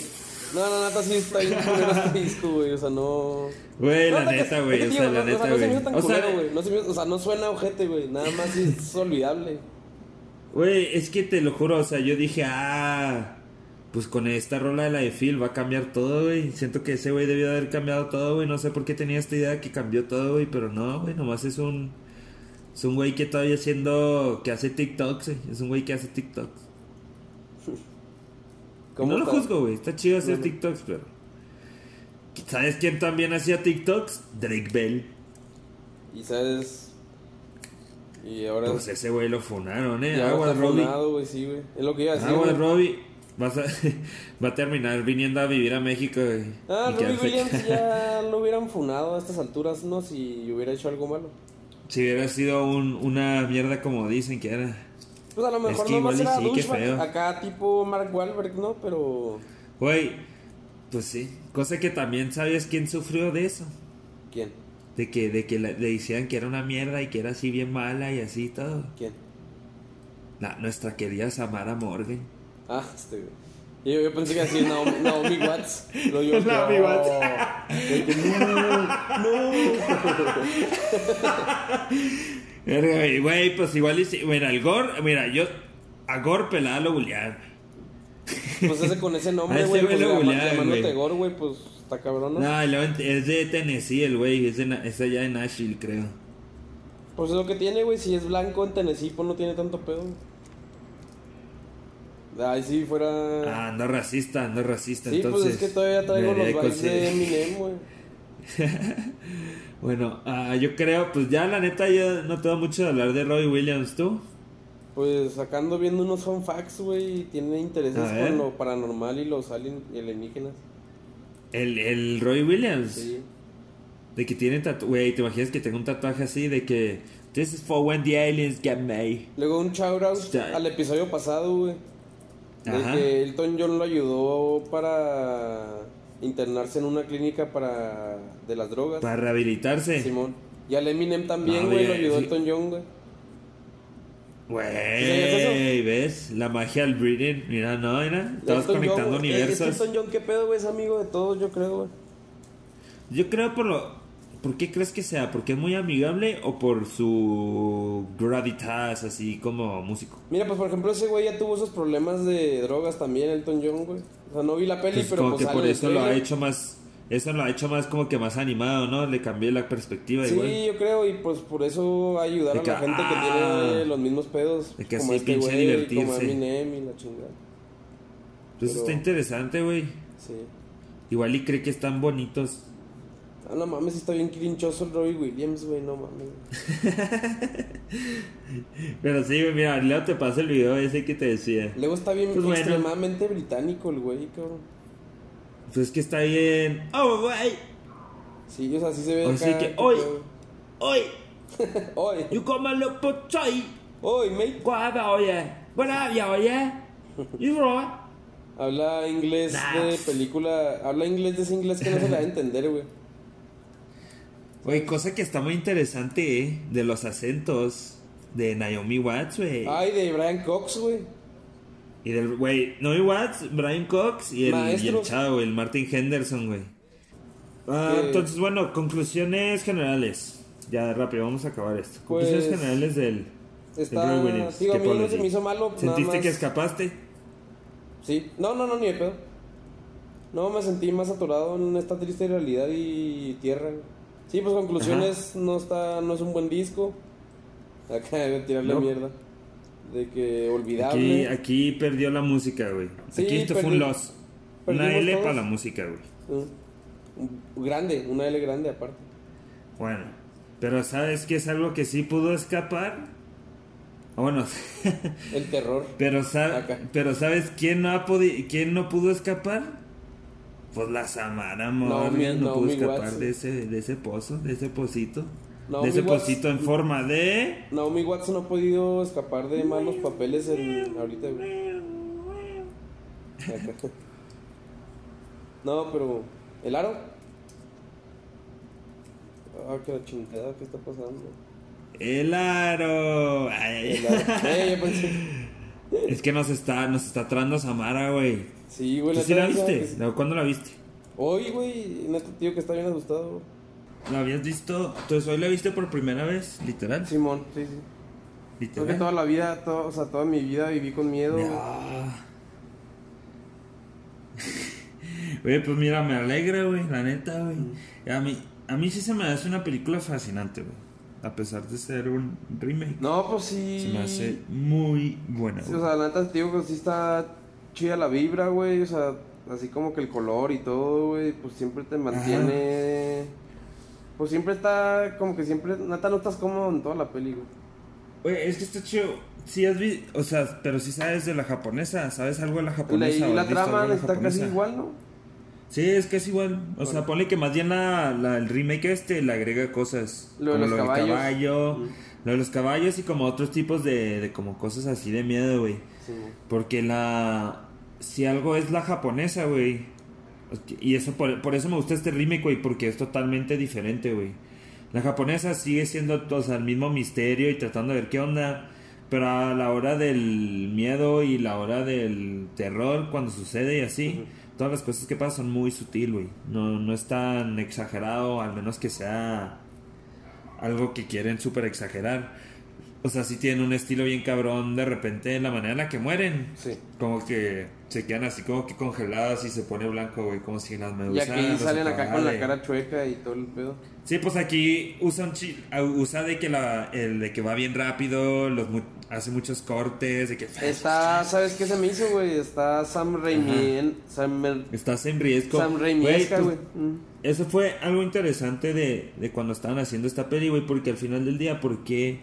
No, no, neta, sí está bien culero este disco, güey. O sea, no. Güey, No, la neta, güey, o sea, la no, neta, güey. O sea. No se me o sea, no suena ojete, güey. Nada más es olvidable. Güey, es que te lo juro, o sea, yo dije, ah, pues con esta rola de la de Phil va a cambiar todo, güey. Siento que ese güey debió haber cambiado todo, güey. No sé por qué tenía esta idea que cambió todo, güey, pero no, güey, nomás es un... Es un güey que todavía haciendo... que hace TikToks, güey. Es un güey que hace TikToks. ¿Cómo no lo juzgo, güey. Está chido hacer No, no. TikToks, pero... ¿Sabes quién también hacía TikToks? Drake Bell. Y sabes. Y ahora. Pues ese güey lo funaron, eh. está Robbie. funado, güey, sí, güey. Es lo que iba a decir. Güey. Robbie. Vas a, va a terminar viniendo a vivir a México, güey. Ah, Robbie Williams ya lo hubieran funado a estas alturas, ¿no? Si hubiera hecho algo malo. Si hubiera sido un, una mierda como dicen que era. Pues a lo mejor que no más era sí, douchebag, acá tipo Mark Wahlberg, ¿no? Pero... Güey, pues sí. Cosa que también sabías quién sufrió de eso. ¿Quién? De que, de que le decían que era una mierda y que era así bien mala y así y todo. ¿Quién? La, nuestra querida Samara Morgan. Ah, este, güey. Yo, yo pensé que así Naomi, Naomi Watts. Lo yo, Naomi no. Watts. Que no, no. Verga, Güey, pues igual sí. Mira, el Gore, mira, yo a Gore pelada lo buleaba. Pues ese con ese nombre, güey, pues lo llamándote. Gore, güey, pues está cabrón, ¿no? No, es de Tennessee el güey, es, de es allá en Nashville, creo. Pues es lo que tiene, güey, si es blanco en Tennessee, pues no tiene tanto pedo. Ay, si fuera... Ah, ando racista, ando racista, sí, entonces. pues es que todavía traigo los vibes de Eminem, güey. Bueno, ah, yo creo, pues ya la neta yo no tengo mucho de hablar de Robbie Williams, ¿tú? Pues sacando viendo unos fun facts, güey, tiene intereses con lo paranormal y los alien, alienígenas. El, el Robbie Williams. Sí. De que tiene tatuaje, güey, te imaginas que tenga un tatuaje así de que This is for when the aliens get me. Luego un shout out Está- al episodio pasado, güey. De Ajá. que Elton John lo ayudó para internarse en una clínica para de las drogas. Para rehabilitarse. Simón. Y al Eminem también, No, güey, lo ayudó sí. Elton John, güey. Güey, ¿Sí ¿ves? La magia del breeding. Mira, no, mira. Estabas John, conectando que universos. Elton John, qué pedo, güey, es amigo de todos, yo creo, güey. Yo creo por lo. ¿Por qué crees que sea? ¿Porque es muy amigable o por su gravitas así como músico? Mira, pues por ejemplo, ese güey ya tuvo esos problemas de drogas también, Elton John, güey. O sea, no vi la peli, Pues pero como pues que por eso lo ha hecho más. Eso lo ha hecho más como que más animado, ¿no? Le cambié la perspectiva Sí, igual. yo creo, y pues por eso ayudar De a que, la gente ah, que tiene los mismos pedos. de que como así este pinche divertirse. como Eminem y la chingada. Pues pero- está interesante, güey. Sí. Igual y cree que están bonitos. Ah, no mames, está bien crinchoso el Robbie Williams, güey, no mames. Pero sí, güey, mira, luego te paso el video ese que te decía. Luego está bien Pues bueno. extremadamente británico el güey, cabrón. Pues es que está bien. ¡Oh, güey! Sí, o sea, sí se ve Así acá, que, hoy, hoy, Hoy, you come and look for chai. hoy, mate. What up, vào vậy? You right? Habla inglés Nah. de película, habla inglés de ese inglés que no se le va a entender, güey. Güey, cosa que está muy interesante, ¿eh? De los acentos de Naomi Watts, güey. Ay, de Brian Cox, güey. Y del, güey, Naomi Watts, Brian Cox y el, y el chavo, el Martin Henderson, güey. Ah, Que- entonces, bueno, conclusiones generales. Ya, rápido, vamos a acabar esto. Conclusiones Pues, generales del, del Está, Williams. digo, a ¿Qué mí no se me hizo malo. ¿Sentiste más- que escapaste? Sí, no, no, no, ni de pedo. No, me sentí más atorado en esta triste realidad y tierra. Sí, pues conclusiones, no está, no es un buen disco. Acá de tirarle No. mierda. De que olvidable. aquí perdió la música, güey. Sí, aquí esto fue un loss. Una L todos. para la música, güey. Mm. Grande, una L grande aparte. Bueno, pero ¿sabes que es algo que sí pudo escapar? Ah, Bueno, El terror. pero, sa- Acá. pero ¿sabes quién no, ha quién no pudo escapar? Pues la Samara Morgan no, pudo Naomi escapar Watts. de ese, de ese pozo, de ese pocito. Naomi de ese Watts. pocito en forma de... Naomi Watts no ha podido escapar de malos papeles en, ahorita. No, pero. ¿El aro? Ah, qué la chingada, ¿qué está pasando? El aro. Ay, El aro. Eh, yo pensé. es que nos está, nos está trayendo Samara, güey. Sí, güey, ¿Tú la sí la viste? sí. ¿Cuándo la viste? Hoy, güey, neta, tío, que está bien asustado. güey. ¿La habías visto? Entonces hoy la viste por primera vez, literal. Simón, sí, sí. Creo Literal. que toda la vida, todo, o sea, toda mi vida viví con miedo. güey. Ah. Oye, pues mira, me alegra, güey, la neta, güey. A mí, a mí sí se me hace una película fascinante, güey. A pesar de ser un remake. No, pues sí. Se me hace muy buena, Sí, güey. o sea, la neta, digo que sí está chida la vibra, güey. O sea, así como que el color y todo, güey, pues siempre te mantiene. Pues siempre está, como que siempre, neta, no estás cómodo en toda la peli, güey. Oye, es que está chido. Sí has visto, o sea, pero sí sabes de la japonesa, ¿sabes algo de la Y la, japonesa? y la visto algo trama la está casi igual, ¿no? Sí, es que es igual. O sea, ponle que más bien la, la- el remake este le agrega cosas. Lo de como los lo del caballos. caballo, Mm. lo de los caballos y como otros tipos de, de como cosas así de miedo, güey. Sí. Porque la... Si algo es la japonesa, güey. Y eso por, por eso me gusta este remake, güey, porque es totalmente diferente, güey. La japonesa sigue siendo o sea, el mismo misterio y tratando de ver qué onda. Pero a la hora del miedo y la hora del terror, cuando sucede y así, todas las cosas que pasan son muy sutil, güey. No, no es tan exagerado, al menos que sea algo que quieren súper exagerar. O sea, sí tienen un estilo bien cabrón de repente la manera en la que mueren. Sí. Como que se quedan así como que congeladas y se pone blanco, güey, como si las Y medusas... aquí los salen acá con la cara chueca y todo el pedo. Sí, pues aquí usa, un chi- ah, usa de que la, el de que va bien rápido, los mu- hace muchos cortes, de que... Está, ¿sabes qué se me hizo, güey? Está Sam Raimi. en- Sam, Estás en riesgo. Sam Raimi, güey. Mm. Eso fue algo interesante de, de cuando estaban haciendo esta peli, güey, porque al final del día, ¿por qué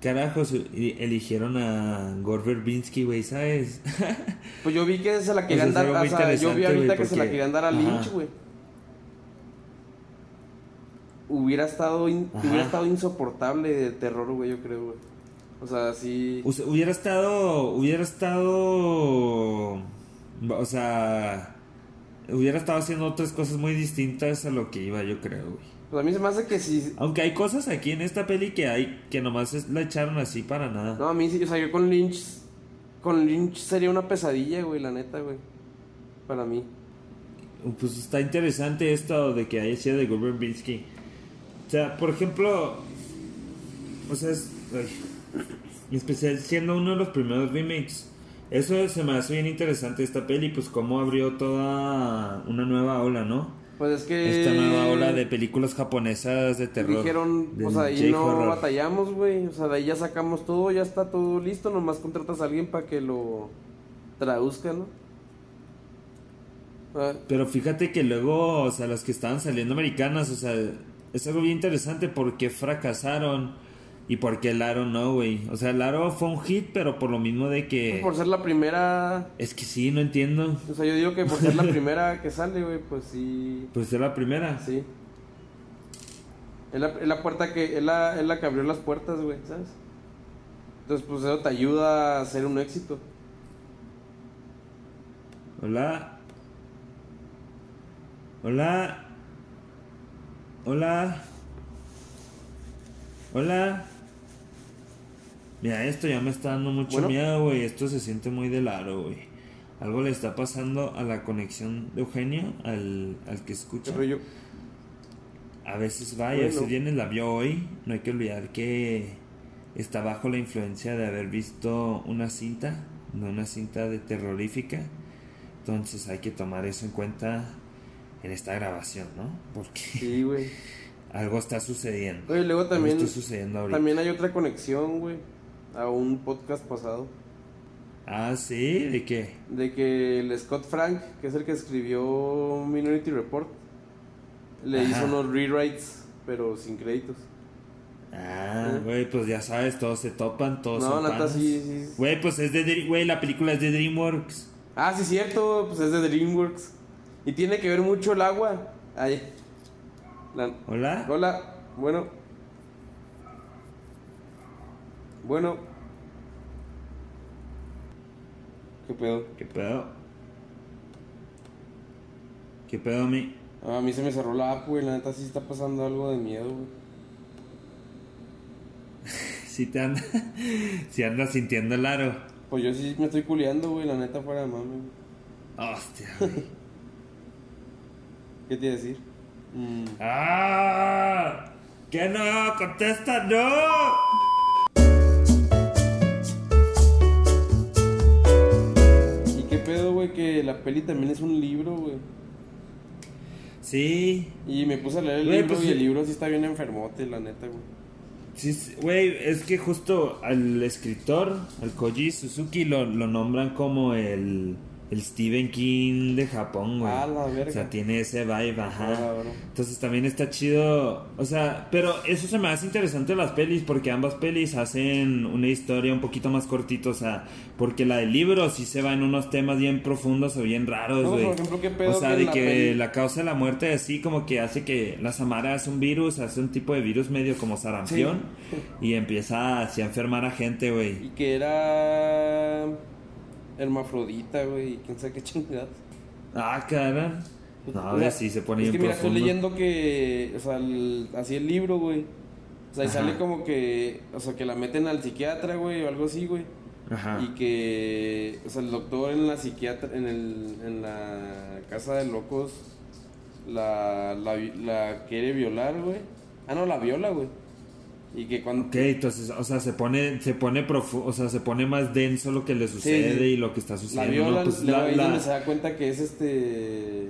carajos eligieron a Gore Verbinski, güey, sabes? Pues yo vi que se la querían dar, o sea, yo vi ahorita que se la querían dar a. Lynch, güey. Hubiera estado, in- hubiera estado insoportable de terror, güey, yo creo, güey. O sea, sí. O sea, hubiera estado, hubiera estado, o sea, hubiera estado haciendo otras cosas muy distintas a lo que iba, yo creo, güey. Pues a mí se me hace que sí. Aunque hay cosas aquí en esta peli que hay que nomás es- la echaron así para nada. No, a mí sí, o sea, yo con Lynch. Con Lynch sería una pesadilla, güey, la neta, güey. Para mí. Pues está interesante esto de que haya sido de Gore Verbinski. O sea, por ejemplo, o sea, es, ay, en especial siendo uno de los primeros remakes. Eso se me hace bien interesante esta peli, pues cómo abrió toda una nueva ola, ¿no? Pues es que. Esta nueva ola de películas japonesas de terror. Dijeron, sea, ahí no batallamos, güey. O sea, de ahí ya sacamos todo, ya está todo listo. Nomás contratas a alguien para que lo traduzca, ¿no? Ah, Pero fíjate que luego, o sea, las que estaban saliendo americanas, o sea, es algo bien interesante porque fracasaron y porque el Aro no, güey. O sea, el Aro fue un hit, pero por lo mismo de que... Por ser la primera. Es que sí, no entiendo. O sea, yo digo que por ser la primera que sale, güey, pues sí. Pues es la primera. Sí. Es la, es la puerta que. Es la, es la que abrió las puertas, güey, ¿sabes? Entonces, pues eso te ayuda a hacer un éxito. Hola. Hola. Hola. Hola. Mira, esto ya me está dando mucho Bueno. miedo, güey. Esto se siente muy del aro, güey. Algo le está pasando a la conexión de Eugenio, al, al que escucha. Pero yo. A veces va y a Bueno. veces viene, la vio hoy. No hay que olvidar que está bajo la influencia de haber visto una cinta, no una cinta de terrorífica. Entonces hay que tomar eso en cuenta en esta grabación, ¿no? Porque Sí, güey. algo está sucediendo. Oye, luego también, Algo está sucediendo ahorita. también hay otra conexión, güey, a un podcast pasado. Ah, sí, ¿de qué? De que el Scott Frank, que es el que escribió Minority Report, le Ajá. hizo unos rewrites, pero sin créditos. Ah, güey, pues ya sabes, todos se topan, todos No, son neta, panas. sí, sí. Güey, pues es de, güey, la película es de DreamWorks. Ah, sí, cierto, pues es de DreamWorks. Y tiene que ver mucho el agua. Ahí. La- Hola. Hola, bueno. Bueno. ¿Qué pedo? ¿Qué pedo? ¿Qué pedo, mi? Ah, a mí se me cerró la app, güey. La neta sí está pasando algo de miedo, güey. Si te anda, si andas sintiendo el aro. Pues yo sí me estoy culeando, güey. La neta fuera de mami. Hostia, güey. ¿Qué te iba a decir? Mm. ¡Ah! ¿Qué no? ¡Contesta, no! Güey? Que la peli también es un libro, güey. Sí, Y me puse a leer el Güey, libro pues y el libro sí está bien enfermote, la neta, güey. sí, güey, es que justo al escritor, al Koji Suzuki, lo, lo nombran como el, el Stephen King de Japón, güey. Ah, la verga. O sea, tiene ese vibe, ajá. Ah. Entonces también está chido, o sea, pero eso se me hace interesante de las pelis porque ambas pelis hacen una historia un poquito más cortita, o sea, porque la del libro sí se va en unos temas bien profundos o bien raros, No, güey. por ejemplo, ¿qué pedo o sea, que de la que peli- la causa de la muerte así como que hace que la Samara es un virus, hace un tipo de virus medio como sarampión y empieza así a enfermar a gente, güey. Y que era hermafrodita, güey, quién sabe qué chingadas. Ah, cara. No, a ver si se pone Es que bien mira, estoy leyendo que, o sea, el- así el libro, güey. O sea, y Ajá. sale como que, o sea, que la meten al psiquiatra, güey, o algo así, güey. Ajá. Y que, o sea, el doctor en la psiquiatra, en, el, en la casa de locos, la, la, la quiere violar, güey. Ah, no, la viola, güey. Y que cuando... Ok, entonces, o sea, se pone, se pone profu- o sea, se pone más denso lo que le sucede sí. y lo que está La sucediendo. viola, ¿no? Pues la- ahí es la- donde se da cuenta que es este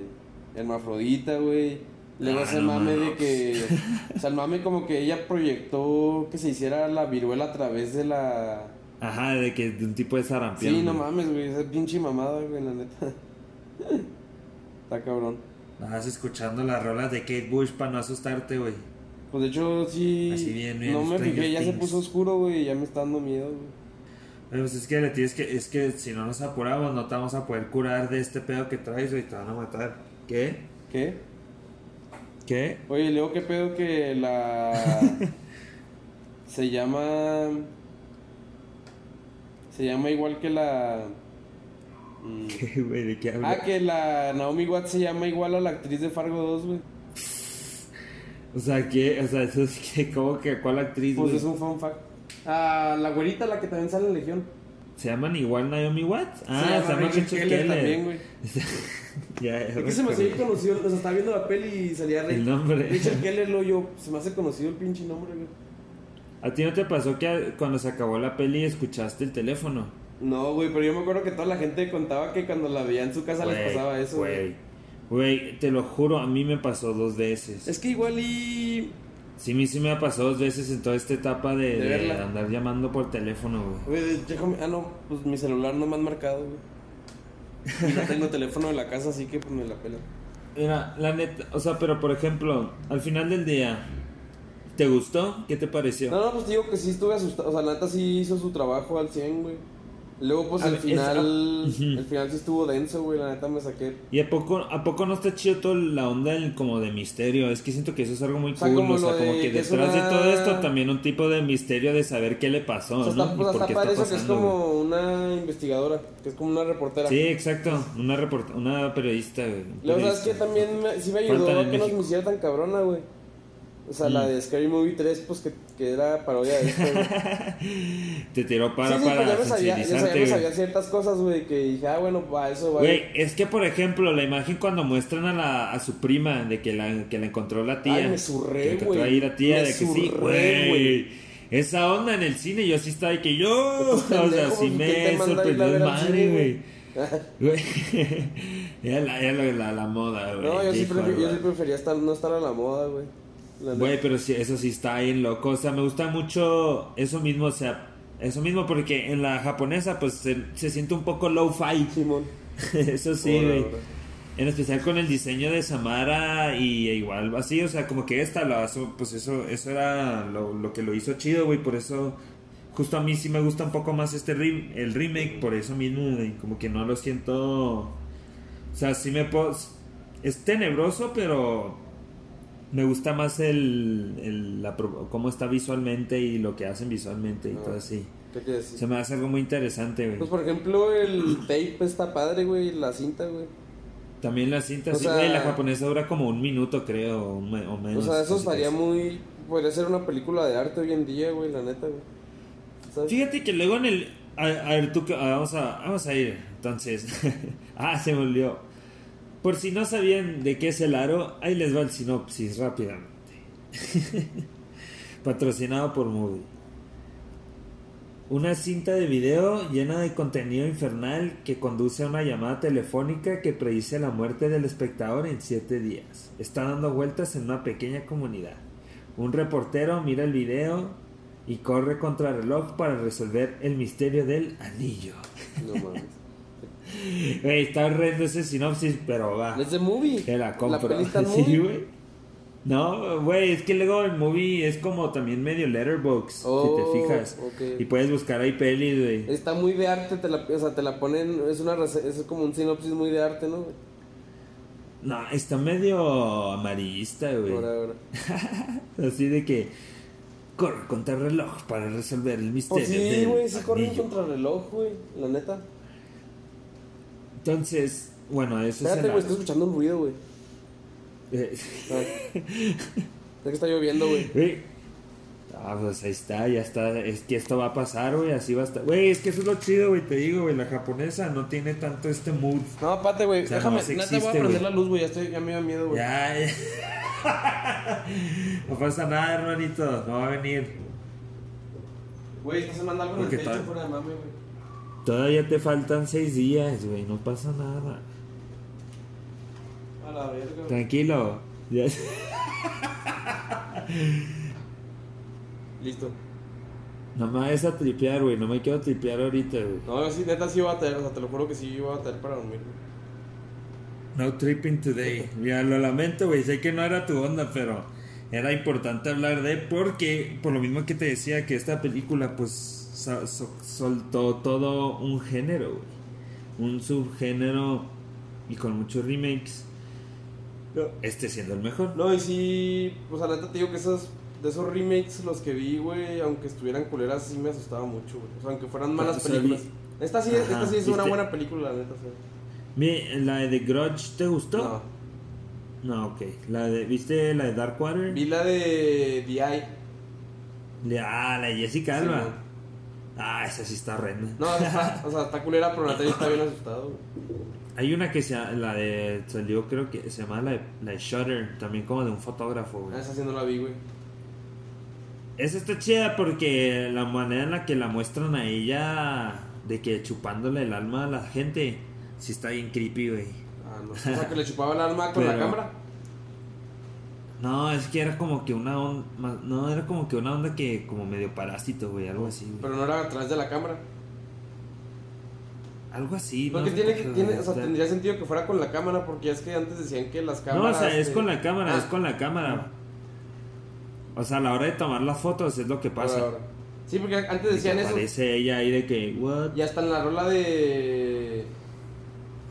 hermafrodita, güey. Luego Ah, ese no mame de que. O sea, el mame como que ella proyectó que se hiciera la viruela a través de la. Ajá, de que de un tipo de sarampión. Sí, no mames, güey. Esa pinche mamada, güey, la neta. Está cabrón. Vas escuchando las rolas de Kate Bush para no asustarte, güey. Pues de hecho, sí. Así bien, no me fijé, ya se puso oscuro, güey, y ya me está dando miedo, güey. Pero, Pues es que le tienes que, es que si no nos apuramos no te vamos a poder curar de este pedo que traes, güey, te van a matar. ¿Qué? ¿Qué? ¿Qué? Oye, luego qué pedo que la. se llama. Se llama igual que la. mm, ¿Qué, güey? ¿De qué hablas? Ah, que la Naomi Watts se llama igual a la actriz de Fargo 2, güey. O sea, ¿qué? O sea, eso es que, ¿cómo que cuál actriz, Pues es un fun fact. Ah, la güerita, la que también sale en Legión. ¿Se llaman igual Naomi Watts? Ah, se llama Rachel Rachel Keller también, güey. ya, Es que se me hacía conocido, o sea, estaba viendo la peli y salía El nombre. Rachel Keller, lo yo, se me hace conocido el pinche nombre, güey. ¿A ti no te pasó que cuando se acabó la peli escuchaste el teléfono? No, güey, pero yo me acuerdo que toda la gente contaba que cuando la veía en su casa les pasaba eso, güey. Güey, te lo juro, a mí me pasó dos veces. Es que igual y. Sí, a mí sí me pasó dos veces en toda esta etapa de, De de verla. andar llamando por teléfono, güey. Güey, déjame. Ah, no, pues mi celular no me han marcado, güey. No tengo teléfono de la casa, así que pues me la pela. Mira, la neta, o sea, pero por ejemplo, al final del día, ¿te gustó? ¿Qué te pareció? No, no, pues digo que sí estuve asustado. O sea, la neta sí hizo su trabajo al 100, güey. Luego, pues A el ver, final. es- Ujú. El final sí estuvo denso, güey. La neta me saqué. ¿Y a poco, a poco no está chido toda la onda del- como de misterio? Es que siento que eso es algo muy O sea, cool. como o sea, como de que que es detrás de una- todo esto también un tipo de misterio de saber qué le pasó, O sea, ¿no? está, Y pues, por qué padre está eso que es pasando, como una investigadora, que es como una reportera. güey. Sí, exacto. Una, report una periodista, güey. Luego, ¿sabes qué? periodista. También me, sí me ayudó que no México. me hiciera tan cabrona, güey. O sea, la Mm. de Scary Movie 3, pues que, que era parodia de esto, güey. Te tiró para, sí, sí, para pues ya me sabía, ya sabía, me güey. sabía ciertas cosas, güey, que dije, ah, bueno, va, eso va. Güey, es que por ejemplo, la imagen cuando muestran a, la, a su prima de que la, que la encontró la tía. Ay, me surré, güey. ahí la tía Me de que sí, surré, güey. güey. Esa onda en el cine, yo sí estaba de que yo. O sea, sí ¿quién me sorprendió el madre, güey. güey? Güey. Era la, era la, la, la moda, güey. No, yo sí, de yo sí prefería estar, no estar a la moda, güey. Güey, pero sí, eso sí está bien loco. O sea, me gusta mucho eso mismo, o sea, eso mismo porque en la japonesa pues se, se siente un poco low-fi. Simón. eso sí, güey. En especial con el diseño de Samara y e igual así, o sea, como que esta, la, eso, pues eso, eso era lo, lo que lo hizo chido, güey, por eso justo a mí sí me gusta un poco más este re- el remake, por eso mismo, güey, como que no lo siento, o sea, sí me puedo, es tenebroso, pero me gusta más el, el la, cómo está visualmente y lo que hacen visualmente y Ah. todo así. ¿Qué quieres decir? Se me hace algo muy interesante, güey. Pues por ejemplo, el tape está padre, güey, la cinta, güey. También la cinta, O sí, sea- güey, la japonesa dura como un minuto, creo, o, me- o menos. O sea, eso estaría muy. Podría ser una película de arte hoy en día, güey, la neta, güey. ¿Sabes? Fíjate que luego en el... A, a ver, tú, que- ah, vamos a, vamos a ir, entonces. ah, se me olvidó. Por si no sabían de qué es el aro, ahí les va el sinopsis rápidamente. Patrocinado por Movie. Una cinta de video llena de contenido infernal que conduce a una llamada telefónica que predice la muerte del espectador en siete días. Está dando vueltas en una pequeña comunidad. Un reportero mira el video y corre contra reloj para resolver el misterio del anillo. No. Está horrendo ese sinopsis, pero va. Es de movie. Que la compro. sí, güey. No, güey, es que luego el movie es como también medio letterbox, Oh, si te fijas. ok. Y puedes buscar ahí pelis, güey. Está muy de arte, te la, o sea, te la ponen, es una es como un sinopsis muy de arte, ¿no? No, está medio amarillista, güey. Ahora, ahora. Así de que corre contra el reloj para resolver el misterio. Pues sí, güey, sí anillo. contra el reloj, güey, la neta. Entonces, bueno, eso Espérate, es güey, estoy escuchando un ruido, güey. Eh, Ah. Es que está lloviendo, güey. Ah, pues ahí está, ya está. Es que esto va a pasar, güey, así va a estar. Güey, es que eso es lo chido, güey, te digo, güey. La japonesa no tiene tanto este mood. No, aparte, güey, O sea, déjame, no neta, voy a prender la luz, güey, ya, estoy, ya me da miedo, güey. Ya, ya. no pasa nada, hermanito. No va a venir. Güey, está sonando algo en el techo fuera de mame, güey. Todavía te faltan seis días, güey. No pasa nada. A la verga. Tranquilo. Ya- Listo. No me vayas a tripear, güey. No me quiero tripear ahorita, güey. No, sí, neta, sí iba a tener, o sea, te lo juro que sí iba a tener para dormir. No tripping today. Mira, lo lamento, güey. Sé que no era tu onda, pero era importante hablar de porque, por lo mismo que te decía, que esta película, pues, so- so- soltó todo un género, güey. Un subgénero y con muchos remakes. Este siendo el mejor. No, y sí, pues, la neta te digo que esos, de esos remakes, los que vi, güey, aunque estuvieran culeras, sí me asustaba mucho, güey. O sea, aunque fueran malas O sea, películas. vi- Esta sí, Ajá, esta sí es una ¿viste? buena película, la neta, sí. ¿La de The Grudge te gustó? No. No, ok. La de, ¿Viste la de Darkwater? Vi la de. Le- Ah, la de Jessica Alba. ah, esa sí está horrenda. No, está, o sea, está culera, pero Natalia está bien asustado. Hay una que se la de salió creo que se llama la de, la de Shutter, también como de un fotógrafo, güey. Ah, esa sí no la vi, güey. Esa está chida porque la manera en la que la muestran a ella de que chupándole el alma a la gente, sí está bien creepy, güey. Ah, no. O sea, que le chupaba el alma con la cámara. No, es que era como que una onda, no, era como que una onda que como medio parásito, güey, algo así. güey. Pero no era a través de la cámara. Algo así, Porque no tiene que, tiene, o sea, tendría sentido que fuera con la cámara, porque es que antes decían que las No, cámaras. o sea, es eh, con la cámara, ah, es con la cámara. O sea, a la hora de tomar las fotos es lo que pasa. ahora. Sí, porque antes decían eso. aparece ella ahí de que, what? Y hasta en la rola de.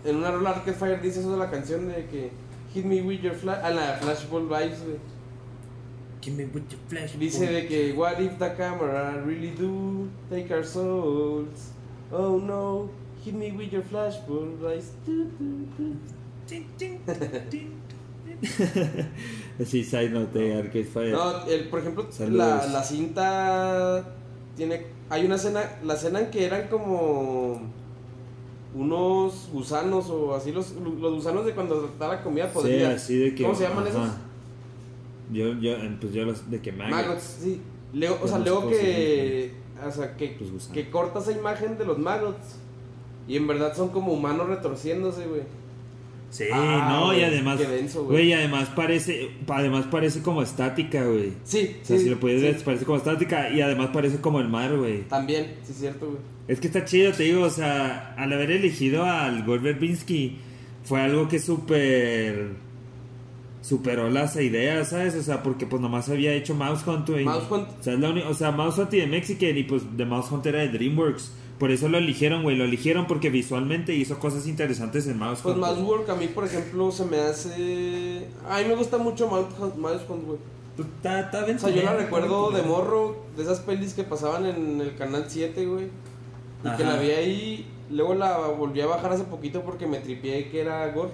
En una rola Arcade Fire dice eso de la canción de que. Hit me with your flash. Ah, la Flashball Vibes, güey. Give me with your flash, Dice de que. What if the camera really do take our souls? Oh no. Hit me with your flashball vibes. Sí, side note de Arcade Fire. No, el, por ejemplo, la, la cinta tiene. Hay una escena, la escena en que eran como unos gusanos o así los, los gusanos de cuando está la comida sí, podrida. así de que. ¿Cómo se llaman ajá. esos? Yo, yo, pues yo los de que maggots. Maggots, sí. Leo, o sea, cosas, que, o sea, que, gusanos. que corta esa imagen de los maggots y en verdad son como humanos retorciéndose, güey. Sí, Ah, no, y además, denso, güey. además parece, además parece como estática, güey. Sí, O sea, sí, si lo puedes sí. ver, parece como estática y además parece como el mar, güey. También, sí, es cierto, güey. Es que está chido, te digo, o sea, al haber elegido al Verbinski fue algo que súper superó las ideas, ¿sabes? O sea, porque pues nomás había hecho Mouse Hunt, güey. Mouse Hunt. O sea, es la o sea, Mouse Hunt y de Mexican y pues de Mouse Hunt era de DreamWorks. Por eso lo eligieron, güey. Lo eligieron porque visualmente hizo cosas interesantes en Mouse Pues. Mouse Work a mí, por ejemplo, se me hace... A mí me gusta mucho Mouse Hunt, güey. Pues, Está, está bien. O sea, yo la recuerdo de morro, de esas pelis que pasaban en el canal 7, güey. Y que la vi ahí, luego la volví a bajar hace poquito porque me tripié que era gore.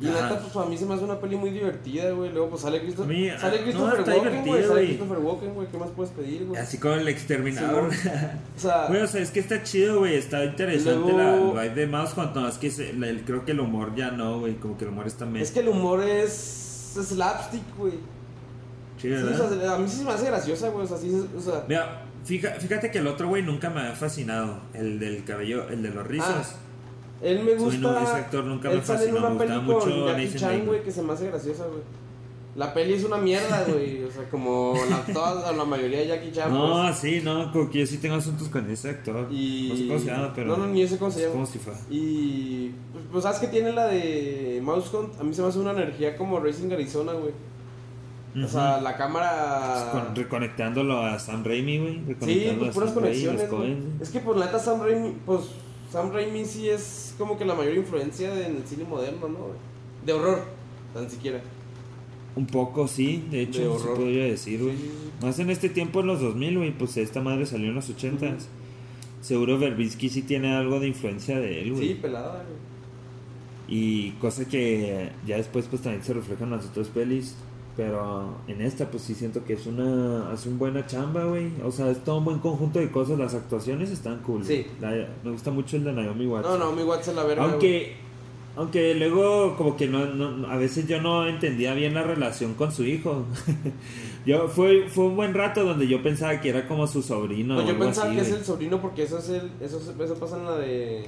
Y neta, pues a mí se me hace una peli muy divertida, güey. Luego, pues sale, Christo- A mí, sale Christopher no, Walken, güey. Sale. Christopher Walken, güey. ¿Qué más puedes pedir, güey? Así como el exterminador. O sea, Güey, o sea, es que está chido, güey. Está interesante Luego- la vibe de Mouse Hunt. No, es que se- el- creo que el humor ya no, güey. Como que el humor está medio es que el humor es, es slapstick, güey. chido, Sí, o ¿verdad? sea, a mí sí se me hace graciosa, güey. O sea, sí, o sea... Mira, fíjate que el otro güey nunca me había fascinado. El del cabello, el de los rizos. Ah, Él me gusta. no, ese actor nunca él me sale en una peli con Jackie Chan, güey, que se me hace graciosa, güey. La peli es una mierda, güey. O sea, como la, toda, la mayoría de Jackie Chan. no, pues. sí, no, como que yo sí tengo asuntos con ese actor. Y... No sé cómo se llama, pero. No, no, ni yo sé cómo se llama. como si fuera. Y. Pues, pues, ¿sabes que tiene la de Mouse Hunt? A mí se me hace una energía como Racing Arizona, güey. O sea, la cámara. Con- reconectándolo a Sam Raimi, güey. Sí, pues puras conexiones, Es que por la neta Sam Raimi, pues Sam Raimi sí es como que la mayor influencia en el cine moderno, ¿no? De horror, tan siquiera. Un poco, sí, de hecho, De podría decir, güey. Sí. Más en este tiempo, en los 2000, güey, pues esta madre salió en los 80s. Seguro Verbinski sí tiene algo de influencia de él, güey. Sí, pelada, güey. Y cosa que ya después pues también se refleja en las otras pelis. Pero en esta pues sí siento que es una hace un buena chamba, güey. O sea, es todo un buen conjunto de cosas. Las actuaciones están cool. Sí. La- me gusta mucho el de Naomi Watts. No, no, mi Watts es la verga. Aunque aunque luego como que no, no a veces yo no entendía bien la relación con su hijo. yo fue fue un buen rato donde yo pensaba que era como su sobrino. Pues o yo pensaba así, que es el sobrino porque eso es el. Eso, eso pasa en la de.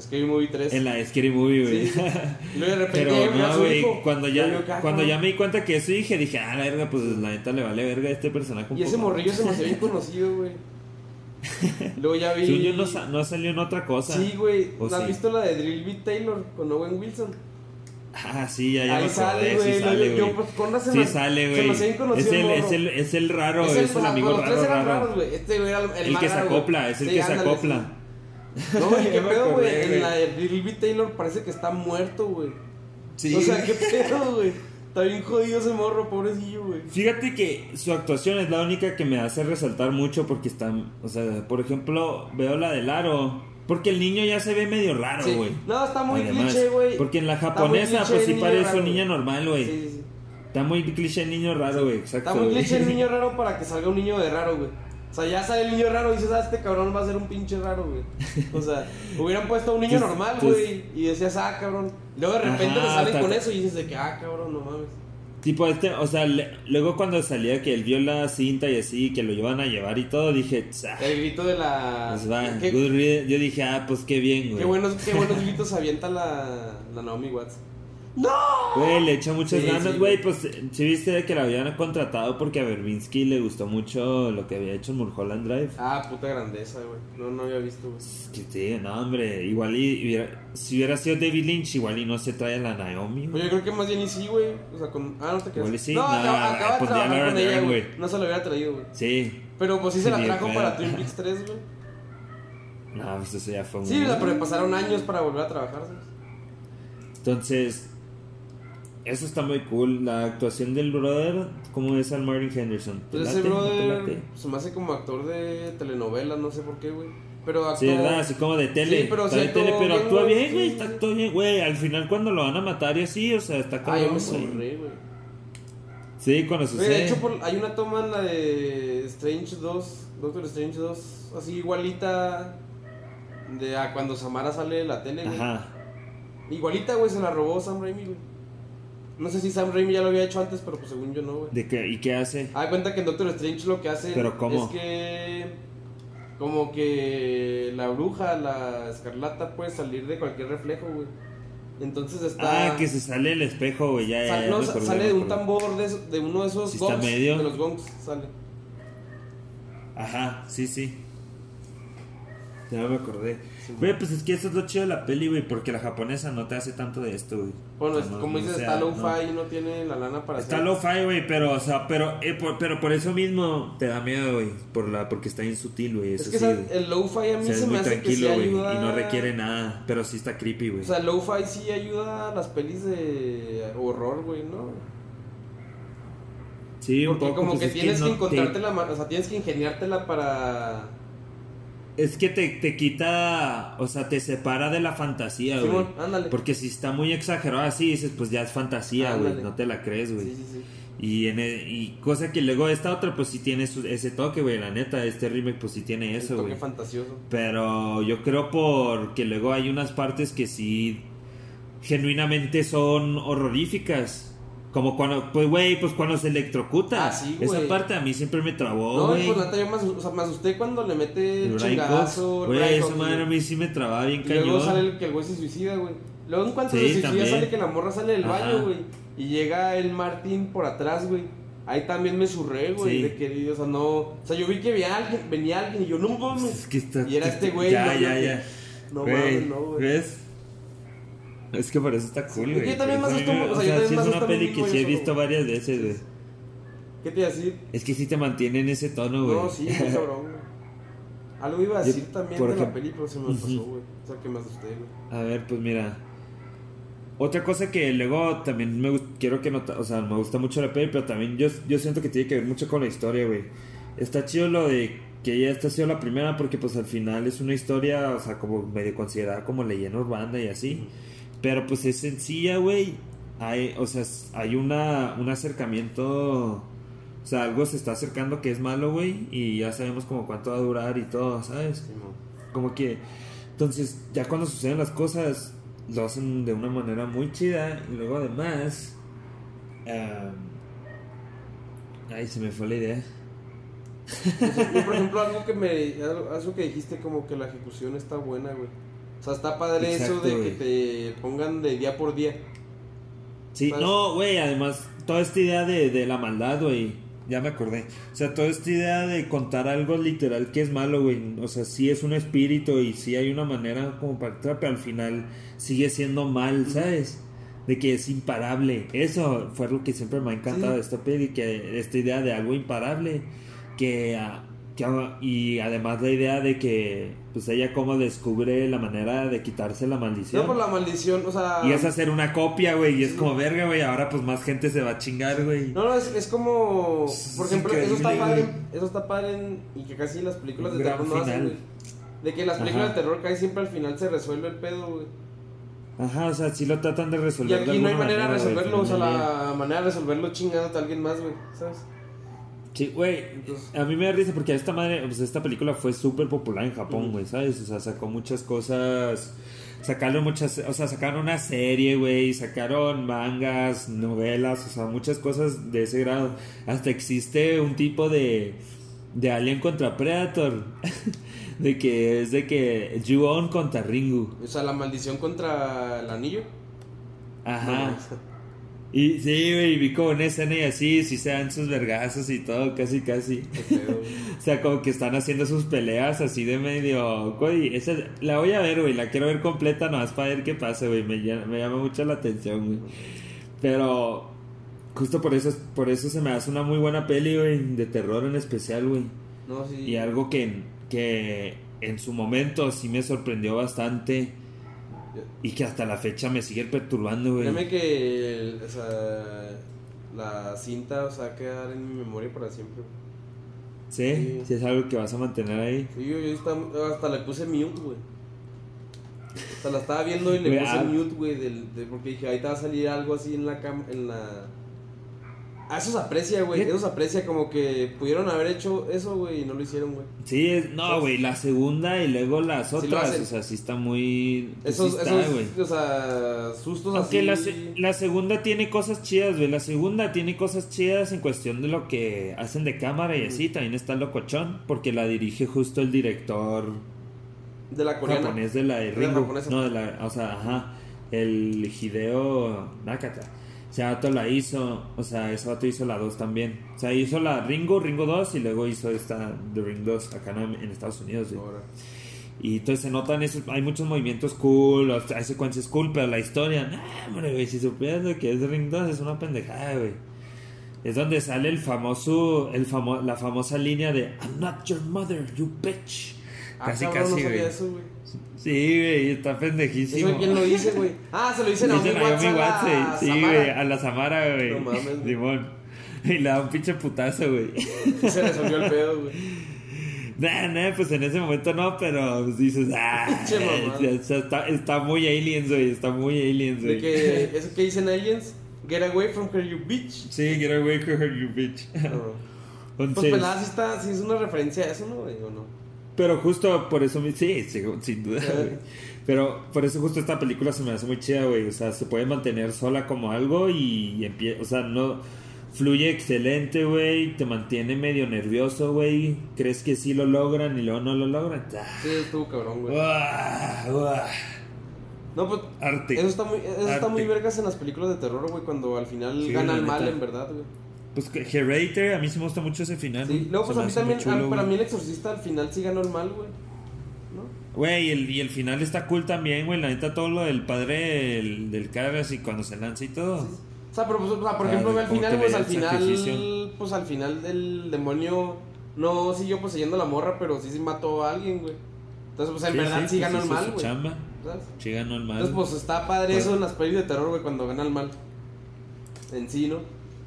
Scary Movie 3. En la Scary Movie, güey. Sí. Y luego de repente Pero no, güey, hijo. cuando Yo ya, "Ah, cuando cabrón". ya me di cuenta que eso dije, dije, ah, la verga, pues la neta le vale verga a este personaje un Y ese poco. morrillo se me hacía bien conocido, güey. Luego ya vi. Yo no, sa- no salió en otra cosa. Sí, güey. ¿O ¿No ¿Has sí? visto la de Drill Beat Taylor con Owen Wilson? Ah, sí, ya, ya Ahí sale, güey. sí Yo- sale, yo, güey. pues, con se Sí me- sale, se güey. Es el, el es, el, es el raro, Es es el, el, o sea, amigo los tres raro, eran raro. raros, güey. Este güey era el, el El que se raro, acopla, güey. es el Sí, que se ándale, acopla. No, qué pedo, güey. En la de Beat Taylor parece que está muerto, güey. Sí. O sea, qué pedo, güey. Está bien jodido ese morro, pobrecillo, güey. Fíjate que su actuación es la única que me hace resaltar mucho porque están, o sea, por ejemplo, veo la del aro, porque el niño ya se ve medio raro, Sí. güey. No, está muy Además, cliché, güey. Porque en la Está japonesa, pues sí parece un niño normal, güey. Sí, sí. Está muy cliché el niño raro, güey, exacto. Está muy cliché el niño raro para que salga un niño de raro, güey. O sea, ya sale el niño raro y dices, ah, este cabrón va a ser un pinche raro, güey. O sea, hubieran puesto a un niño normal, güey. Y decías, ah, cabrón. Luego de repente te salen con eso y dices de que, ah, cabrón, no mames. Tipo este, o sea, le- luego cuando salía que él vio la cinta y así, que lo iban a llevar y todo, dije, "Tsa, El grito de la. pues va, qué, good read". yo dije, ah, pues qué bien, güey. qué buenos, qué buenos gritos avienta la, la Naomi Watts. ¡No! Güey, le echa muchas Sí, ganas, sí, güey. pues si viste de que la habían contratado porque a Verbinski le gustó mucho lo que había hecho en Mulholland Drive. Ah, puta grandeza, güey. No, no había visto, güey. Que sí, no, hombre, igual y hubiera, si hubiera sido David Lynch, igual y no se trae a la Naomi, Pues yo creo que más bien y sí, güey. O sea, con. Ah, no te. Igual y sí. No, No, acaba, acaba de pues ya trabajar con ella, güey. No se lo hubiera traído, güey. Sí. Pero pues sí se la trajo para Twin Peaks 3, güey. No, pues eso ya fue un... Sí, o sea, pero pasaron años para volver a trabajar, ¿sabes? Entonces, eso está muy cool. La actuación del brother, ¿cómo es al Martin Henderson? ¿Te Pues ese? ¿No brother late? se me hace como actor de telenovela, no sé por qué, güey. Pero actuó... Sí, ¿verdad? Así como de tele. Sí, pero sí de tele, pero bien, actúa bien, güey. Sí, Está actúa bien, güey. Al final, cuando lo van a matar y así, o sea, está Ah, yo me sonré, güey. Sí, cuando sucede. de hecho, por- hay una toma en la de Strange 2, Doctor Strange 2, así igualita de a cuando Samara sale de la tele, güey. Ajá. Igualita, güey, se la robó Sam Raimi, güey. No sé si Sam Raimi ya lo había hecho antes, pero pues según yo no, güey. ¿De qué? ¿Y qué hace? Ah, cuenta que en Doctor Strange lo que hace ¿Pero cómo? es que como que la bruja, la escarlata, puede salir de cualquier reflejo, güey. Entonces está. Ah, que se sale el espejo, güey. Ya, ya, no, sale de un tambor de, de uno de esos Sí está gongs. medio. De los gongs sale. Ajá, sí, sí. Ya me acordé. Güey, pues es que eso es lo chido de la peli, güey, porque la japonesa no te hace tanto de esto, güey. Bueno, O es- sea, no- como dices, está no. low-fi y no tiene la lana para Está hacer. lo-fi, güey, pero, o sea, pero, eh, por, pero por eso mismo te da miedo, güey, por la, porque está bien sutil, güey, Es que sí, el low-fi a O mí sea, se es me muy hace que sí tranquilo, güey, ayuda. y no requiere nada, pero sí está creepy, güey. O sea, low-fi sí ayuda a las pelis de horror, güey, ¿no? sí, un Porque poco, como pues que es tienes que, no te- encontrarte la o sea, tienes que ingeniártela para... Es que te, te quita, o sea, te separa de la fantasía, güey. Porque si está muy exagerado así, dices, pues ya es fantasía, güey, no te la crees, güey. Sí, sí, sí. Y, en e- y cosa que luego esta otra, pues sí tiene su- ese toque, güey, la neta, este remake, pues sí tiene eso, güey. fantasioso. Pero yo creo porque luego hay unas partes que sí genuinamente son horroríficas. Como cuando, pues güey, pues cuando se electrocuta. Ah, sí, Esa parte a mí siempre me trabó, no, güey. y pues neta yo me, asus- o sea, me asusté cuando le mete el chingadazo. Güey, esa madre a mí sí me trababa bien Y luego cañón. sale el, que el güey se suicida, güey. Luego en cuanto Sí, se suicida también. sale que la morra sale del Ajá. baño, güey. Y llega el Martín por atrás, güey. Ahí también me surré, güey. Sí. De que, o sea, no. O sea, yo vi que venía alguien, venía alguien y yo, no mames. Es que está- Y era este güey. Ya, no, ya, no, ya. No mames, no, güey. ¿Ves? Es que por eso está cool, güey. yo también me o sea, yo también sí me es una peli que sí he visto varias veces, güey. ¿Qué te iba a decir? Es que sí te mantiene en ese tono, güey. No, sí, muy cabrón, güey. Algo iba a decir también de la peli, pero se me pasó, güey. O sea, que me asusté, güey. A ver, pues mira. Otra cosa que luego también me quiero que nota, o sea, me gusta mucho la peli, pero también yo, yo siento que tiene que ver mucho con la historia, güey. Está chido lo de que ya esta ha sido la primera porque pues al final es una historia, o sea, como medio considerada como leyenda urbana y así. Pero pues es sencilla, güey. Hay, o sea, hay una, un acercamiento, o sea, algo se está acercando que es malo, güey, y ya sabemos como cuánto va a durar y todo, ¿sabes? Como que, entonces, ya cuando suceden las cosas, lo hacen de una manera muy chida. Y luego, además, am, ay, se me fue la idea. Yo, por ejemplo, algo que me. Algo que dijiste, como que la ejecución está buena, güey. O sea, está padre Exacto, eso de que te pongan de día por día. Sí, ¿Sabes? no, güey, además, toda esta idea de, de la maldad, güey. Ya me acordé. O sea, toda esta idea de contar algo literal que es malo, güey. O sea, sí es un espíritu y sí hay una manera como para actuar, pero al final sigue siendo mal, ¿sabes? De que es imparable. Eso fue algo que siempre me ha encantado Sí. de esta peli, que esta idea de algo imparable. Que, y además la idea de que, pues ella como descubre la manera de quitarse la maldición. No por la maldición, o sea. Y es hacer una copia, güey. Y es Sí. como verga, güey. Ahora pues más gente se va a chingar, güey. No, no, es, es como. Por ejemplo, eso está padre. Eso está padre en- y que casi las películas Un de terror no hacen, güey. De que las películas Ajá. de terror casi siempre al final se resuelve el pedo, güey. Ajá, o sea, sí lo tratan de Y resolver. aquí de no hay manera de resolverlo, o sea, la manera de resolverlo chingándote a alguien más, güey, ¿sabes? Sí, güey. A mí me da risa porque esta madre, pues esta película fue súper popular en Japón, güey, ¿sabes? O sea, sacó muchas cosas. Sacaron muchas, o sea, sacaron una serie, güey, sacaron mangas, novelas, o sea, muchas cosas de ese grado. Hasta existe un tipo de, de Alien contra Predator, de que es de que Ju-On contra Ringu. O sea, la maldición contra el anillo. Ajá. No, Y sí, güey, vi como una escena y así, sí se dan sus vergazos y todo, casi, casi. O sea, como que están haciendo sus peleas así de medio. Güey, esa la voy a ver, güey, la quiero ver completa nomás para ver qué pasa, güey. Me, llama- me llama mucho la atención, güey. Pero justo por eso, por eso se me hace una muy buena peli, güey, de terror en especial, güey. No, sí. Y algo que, que en su momento sí me sorprendió bastante y que hasta la fecha me sigue perturbando, güey. Créeme que o sea, la cinta o sea, va a quedar en mi memoria para siempre. ¿Sí? Sí. Sí, es algo que vas a mantener ahí. Sí, yo, yo estaba- hasta le puse mute, güey. Sea, la estaba viendo y le puse ah. mute, güey, del, de- porque dije, ahí te va a salir algo así en la cam en la A eso se aprecia, güey. Eso se aprecia como que pudieron haber hecho eso, güey, y no lo hicieron, güey. Sí, es- no, güey, la segunda y luego las otras, o sea, sí está muy... pues Esos, sí está, esos, güey. o sea, sustos Aunque así. la, la segunda tiene cosas chidas, güey. La segunda tiene cosas chidas en cuestión de lo que hacen de cámara y así. También está locochón, porque la dirige justo el director De la coreana. japonés de la de De la Ringo. japonesa. No, de la, o sea, ajá. El Hideo Nakata. Ese vato la hizo, o sea, ese vato hizo la 2 también. O sea, hizo la Ringo, Ringo 2 y luego hizo esta The Ring 2 acá en en Estados Unidos. Y entonces se notan esos, hay muchos movimientos cool, hay secuencias cool, pero la historia, nah, hombre, güey, si supieras lo que es Ring 2 es una pendejada, güey. Es donde sale el famoso, el famo, la famosa línea de I'm not your mother, you bitch. Ah, casi, cabrón, casi, no sabía güey. eso, güey. Sí, güey, está ¿Eso pendejísimo. de quién lo dice, güey? Ah, se lo dicen a a Watts. A. Sí, güey, a la Samara, güey. No mames. Simón. Y le da un pinche putazo, güey. Se resolvió el pedo, güey. Nah, nah, pues en ese momento no, pero dices, ah, ya está, está, muy aliens, güey, está muy aliens, De güey. que, eso que dicen aliens, get away from her, you bitch. Sí, get away from her, you bitch. No. Pues Entonces, pelada sí está, sí es una referencia a eso, ¿no, güey? ¿O no? Pero justo por eso, sí, sí, sin duda, güey. Pero por eso justo esta película se me hace muy chida, güey. O sea, se puede mantener sola como algo y, empieza, o sea, no fluye excelente, güey. Te mantiene medio nervioso, güey. Crees que sí lo logran y luego no lo logran. Ah, Sí, estuvo cabrón, güey. No, pues Arte. eso está muy, eso está muy vergas en las películas de terror, güey, cuando al final Sí, gana el mal neta. en verdad, güey. Pues Hereditary, a mí sí me gusta mucho ese final. Sí, luego pues a mí también, chulo, ah, para mí el exorcista al final sí ganó el mal, güey. ¿No? Güey, y el, y el final está cool también, güey. La neta, todo lo del padre del, del Cargas y cuando se lanza y todo. O sea, pero pues, o sea, por Ah, ejemplo, al final, pues veía al final, sacrificio. pues al final el demonio no siguió poseyendo a la morra, pero sí, sí mató a alguien, güey. Entonces, pues en Sí, verdad sí, pues, ganó el mal, güey. chamba. ¿Sabes? Sí ganó el mal. Entonces, pues está padre Pues- eso en las pelis de terror, güey, cuando gana el mal. En sí, ¿no?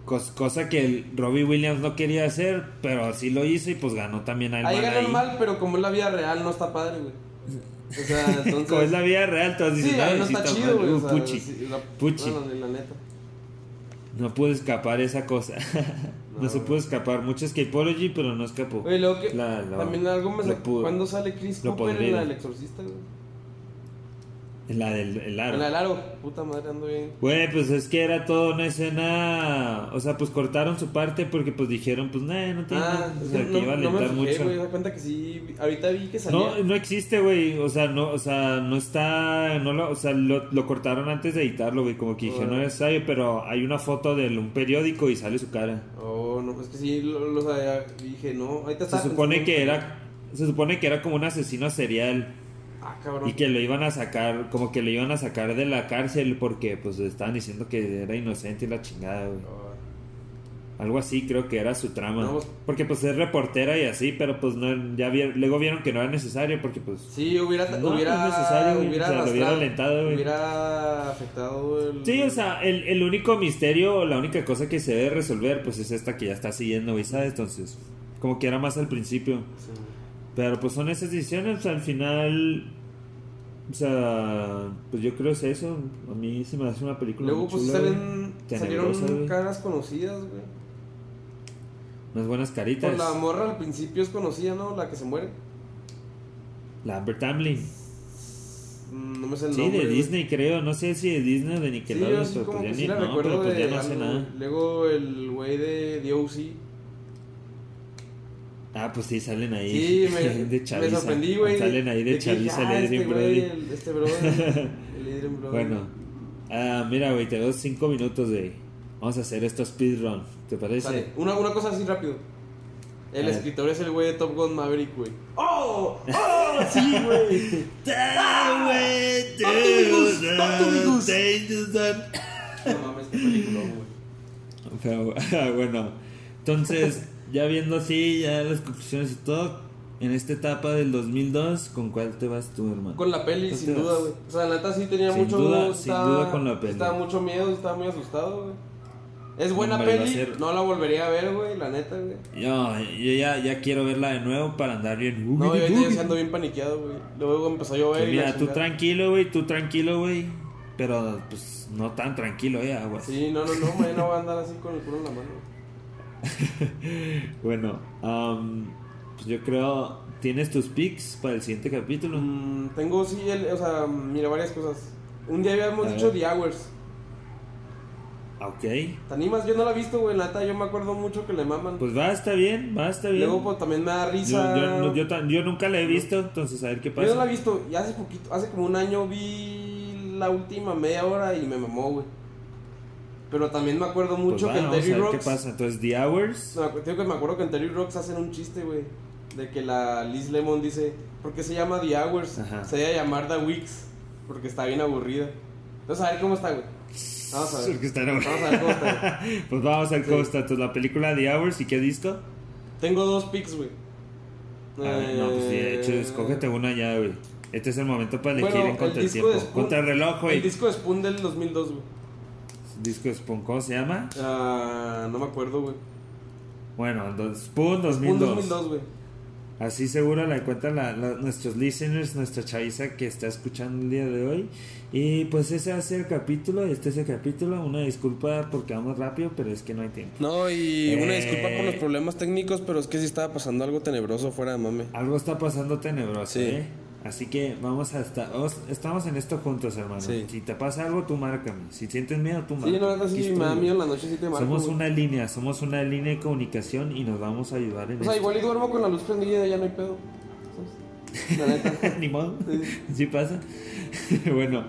Cos- cosa que el Robbie Williams no quería hacer, pero sí lo hizo y pues ganó también al Ahí ganó ahí. mal, pero como es la vida real, no está padre, güey. O sea, entonces. Como es la vida real, todos Sí, dicen, ahí "Ay, no sí está está chido, mal". güey. Uh, puchi. sí, la- Puchi. No, no, la neta. No pudo escapar esa cosa. no, No, se pudo escapar. Mucho escapology, pero no escapó. Güey, luego que. La- la- también algo me sacó. ¿Cuándo sale Chris Cooper en la del Exorcista, güey? En la del el aro. En la del aro. Puta madre, ando bien. Güey, pues es que era toda una escena. O sea, pues cortaron su parte porque pues dijeron, pues nah, no tiene. Ah, o sea, que que no, iba a no me alentar fijé, mucho. güey. Da cuenta que sí. Ahorita vi que salía. No, no existe, güey. O sea, no, o sea, no está, no lo, o sea, lo, lo cortaron antes de editarlo, güey. Como que dije, no es necesario, pero hay una foto de un periódico y sale su cara. Oh, no, es que sí, lo, lo sabía. Dije, no. Ahorita Se está. supone que era, se supone que era como un asesino serial Ah, cabrón. y que lo iban a sacar, como que lo iban a sacar de la cárcel porque, pues, estaban diciendo que era inocente y la chingada, güey. Oh, Algo así creo que era su trama. No, Porque pues es reportera y así, pero pues no, ya vi- luego vieron que no era necesario porque pues... Sí, hubiera. No, hubiera necesario. Hubiera O sea, lo hubiera arrastrado, alentado, güey. Hubiera afectado el. Sí, o sea, el, el único misterio, la única cosa que se debe resolver, pues es esta que ya está siguiendo, güey, ¿sabes? Entonces, como que era más al principio. Sí. Pero pues son esas decisiones, al final... O sea, pues yo creo que es eso. A mí se me hace una película Luego, muy pues chula, salen, salieron güey. caras conocidas, güey. Unas buenas caritas. Pues la morra al principio es conocida, ¿no? La que se muere. La Amber Tamlin. Mm, No me sé el Sí, nombre. de güey. Disney creo, no sé si de Disney o de Sí, yo Nickelodeon, sí pero pues ya sí ni, no, pero pues de ya no sé nada. Luego el güey de DOC. Ah, pues sí, salen ahí. Sí, me, de me sorprendí, güey. Salen ahí de, que, chaviza ah, el este Brody. el- Este brother. el Adrian Brody. Bueno, ah, mira, güey, te doy cinco minutos, güey. Vamos a hacer esto speedrun, ¿te parece? Sale. Una, una cosa así rápido. El A ver. escritor es el güey de Top Gun Maverick, güey. ¡Oh! ¡Oh! Sí, güey. Ah, güey. Dangerous, dude. No mames, qué película, güey. Pero, ah, bueno, entonces, ya viendo así, ya las conclusiones y todo, en esta etapa del 2002, ¿con cuál te vas tú, hermano? Con la peli, ¿Cuál sin duda, güey. O sea, la neta sí tenía Sin mucho. duda, sin duda con la peli. Estaba mucho miedo, estaba muy asustado, güey. Es buena Hombre, peli, ser- no la volvería a ver, güey, la neta, güey. Yo, yo ya, ya quiero verla de nuevo para andar bien. No, yo ya ando bien paniqueado, güey. Luego empezó a llover Pues y mira, tú chingada. tranquilo, güey, tú tranquilo, güey. Pero pues no tan tranquilo, eh, aguas. Sí, no, no, no, mañana voy a andar así con el culo en la mano. bueno, am, pues yo creo. ¿Tienes tus picks para el siguiente capítulo? Mm, tengo, sí, el, o sea, mira, varias cosas. Un día habíamos A dicho ver. The Hours. Ok. ¿Te animas? Yo no la he visto, güey. La neta, yo me acuerdo mucho que le maman. Pues va, está bien, va, está bien. Luego, pues también me da yo, risa. yo, yo yo nunca la he visto, entonces a ver qué Yo pasa. no la he visto. Y hace poquito, hace como un año vi la última media hora y me mamó, güey. Pero también me acuerdo Pues mucho va, que en Terry Rocks. qué pasa. Entonces, The Hours. No, te digo que me acuerdo que en Terry Rocks hacen un chiste, güey. De que la Liz Lemon dice, ¿por qué se llama The Hours? Ajá. Se debe llamar The Weeks, porque está bien aburrida. Entonces, a ver cómo está, güey. Vamos a ver. Porque está. Vamos a ver cómo está. güey. Pues vamos a ver cómo Sí. está. Entonces, la película The Hours y qué disco. Tengo dos picks, güey. Ver, no, pues de hecho, Eh, escógete una ya, güey. Este es el momento para elegir Bueno, en contra el tiempo. Spoon- Contra el reloj, güey. El disco de Spoon del 2002, güey. Disco de Spoon, ¿cómo se llama? Ah, no me acuerdo, güey. Bueno, Spoon Spoon 2002. 2002, güey. Así seguro la encuentran la- la- nuestros listeners, nuestra chaviza que está escuchando el día de hoy. Y pues ese va a ser el capítulo, este es el capítulo. Una disculpa porque vamos rápido, pero es que no hay tiempo. No, y una Eh. disculpa por los problemas técnicos, pero es que sí estaba pasando algo tenebroso fuera de mame. Algo está pasando tenebroso, Sí. ¿eh? Así que vamos a estar, os- estamos en esto juntos, hermano. Sí. Si te pasa algo, tú márcame. Si sientes miedo, tú Sí, márcame. no, neta, Aquí sí, me da miedo en la noche, sí te marco. Somos una línea, somos una línea de comunicación y nos vamos a ayudar en O sea, esto. igual y duermo con la luz prendida y ya no hay pedo. La neta. Ni modo. Sí. Sí pasa. bueno,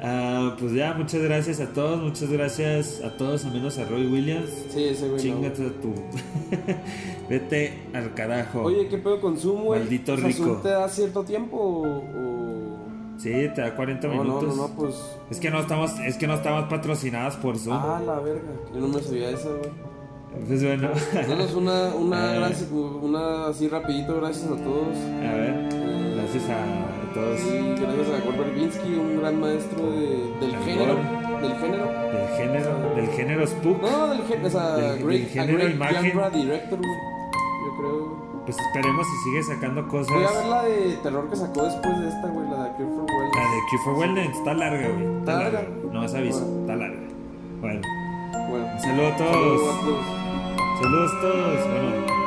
ah, pues ya, muchas gracias a todos, muchas gracias a todos, a menos a Roy Williams. Sí, ese güey. no. Chingate a tu. Vete al carajo. Oye, ¿qué pedo con Zoom, güey? Maldito sea, rico. ¿Zoom te da cierto tiempo o...? Sí, te da 40 No, no, minutos. no, no, pues... Es que no estamos, es que no estamos patrocinados por Zoom. Ah, la verga. Yo no me sabía eso, güey. Pues bueno. Danos una, una, gracias, una así rapidito, gracias a todos. a ver, gracias a todos Sí, gracias a Gord Verbinski, un gran maestro de- del género. Del género. del género, del género Spook. No, del género, o sea, Del- great, género great imagen. director. Yo creo. Pues esperemos si sigue sacando cosas. Voy a ver la de terror que sacó después de esta, güey, la de Cure for Wellness. La de Q for Wellness está larga, güey. Está ¿Está larga. larga? No más aviso, Bueno. está larga. Bueno, Bueno, saludos todos. a todos. Saludos a todos. Bueno,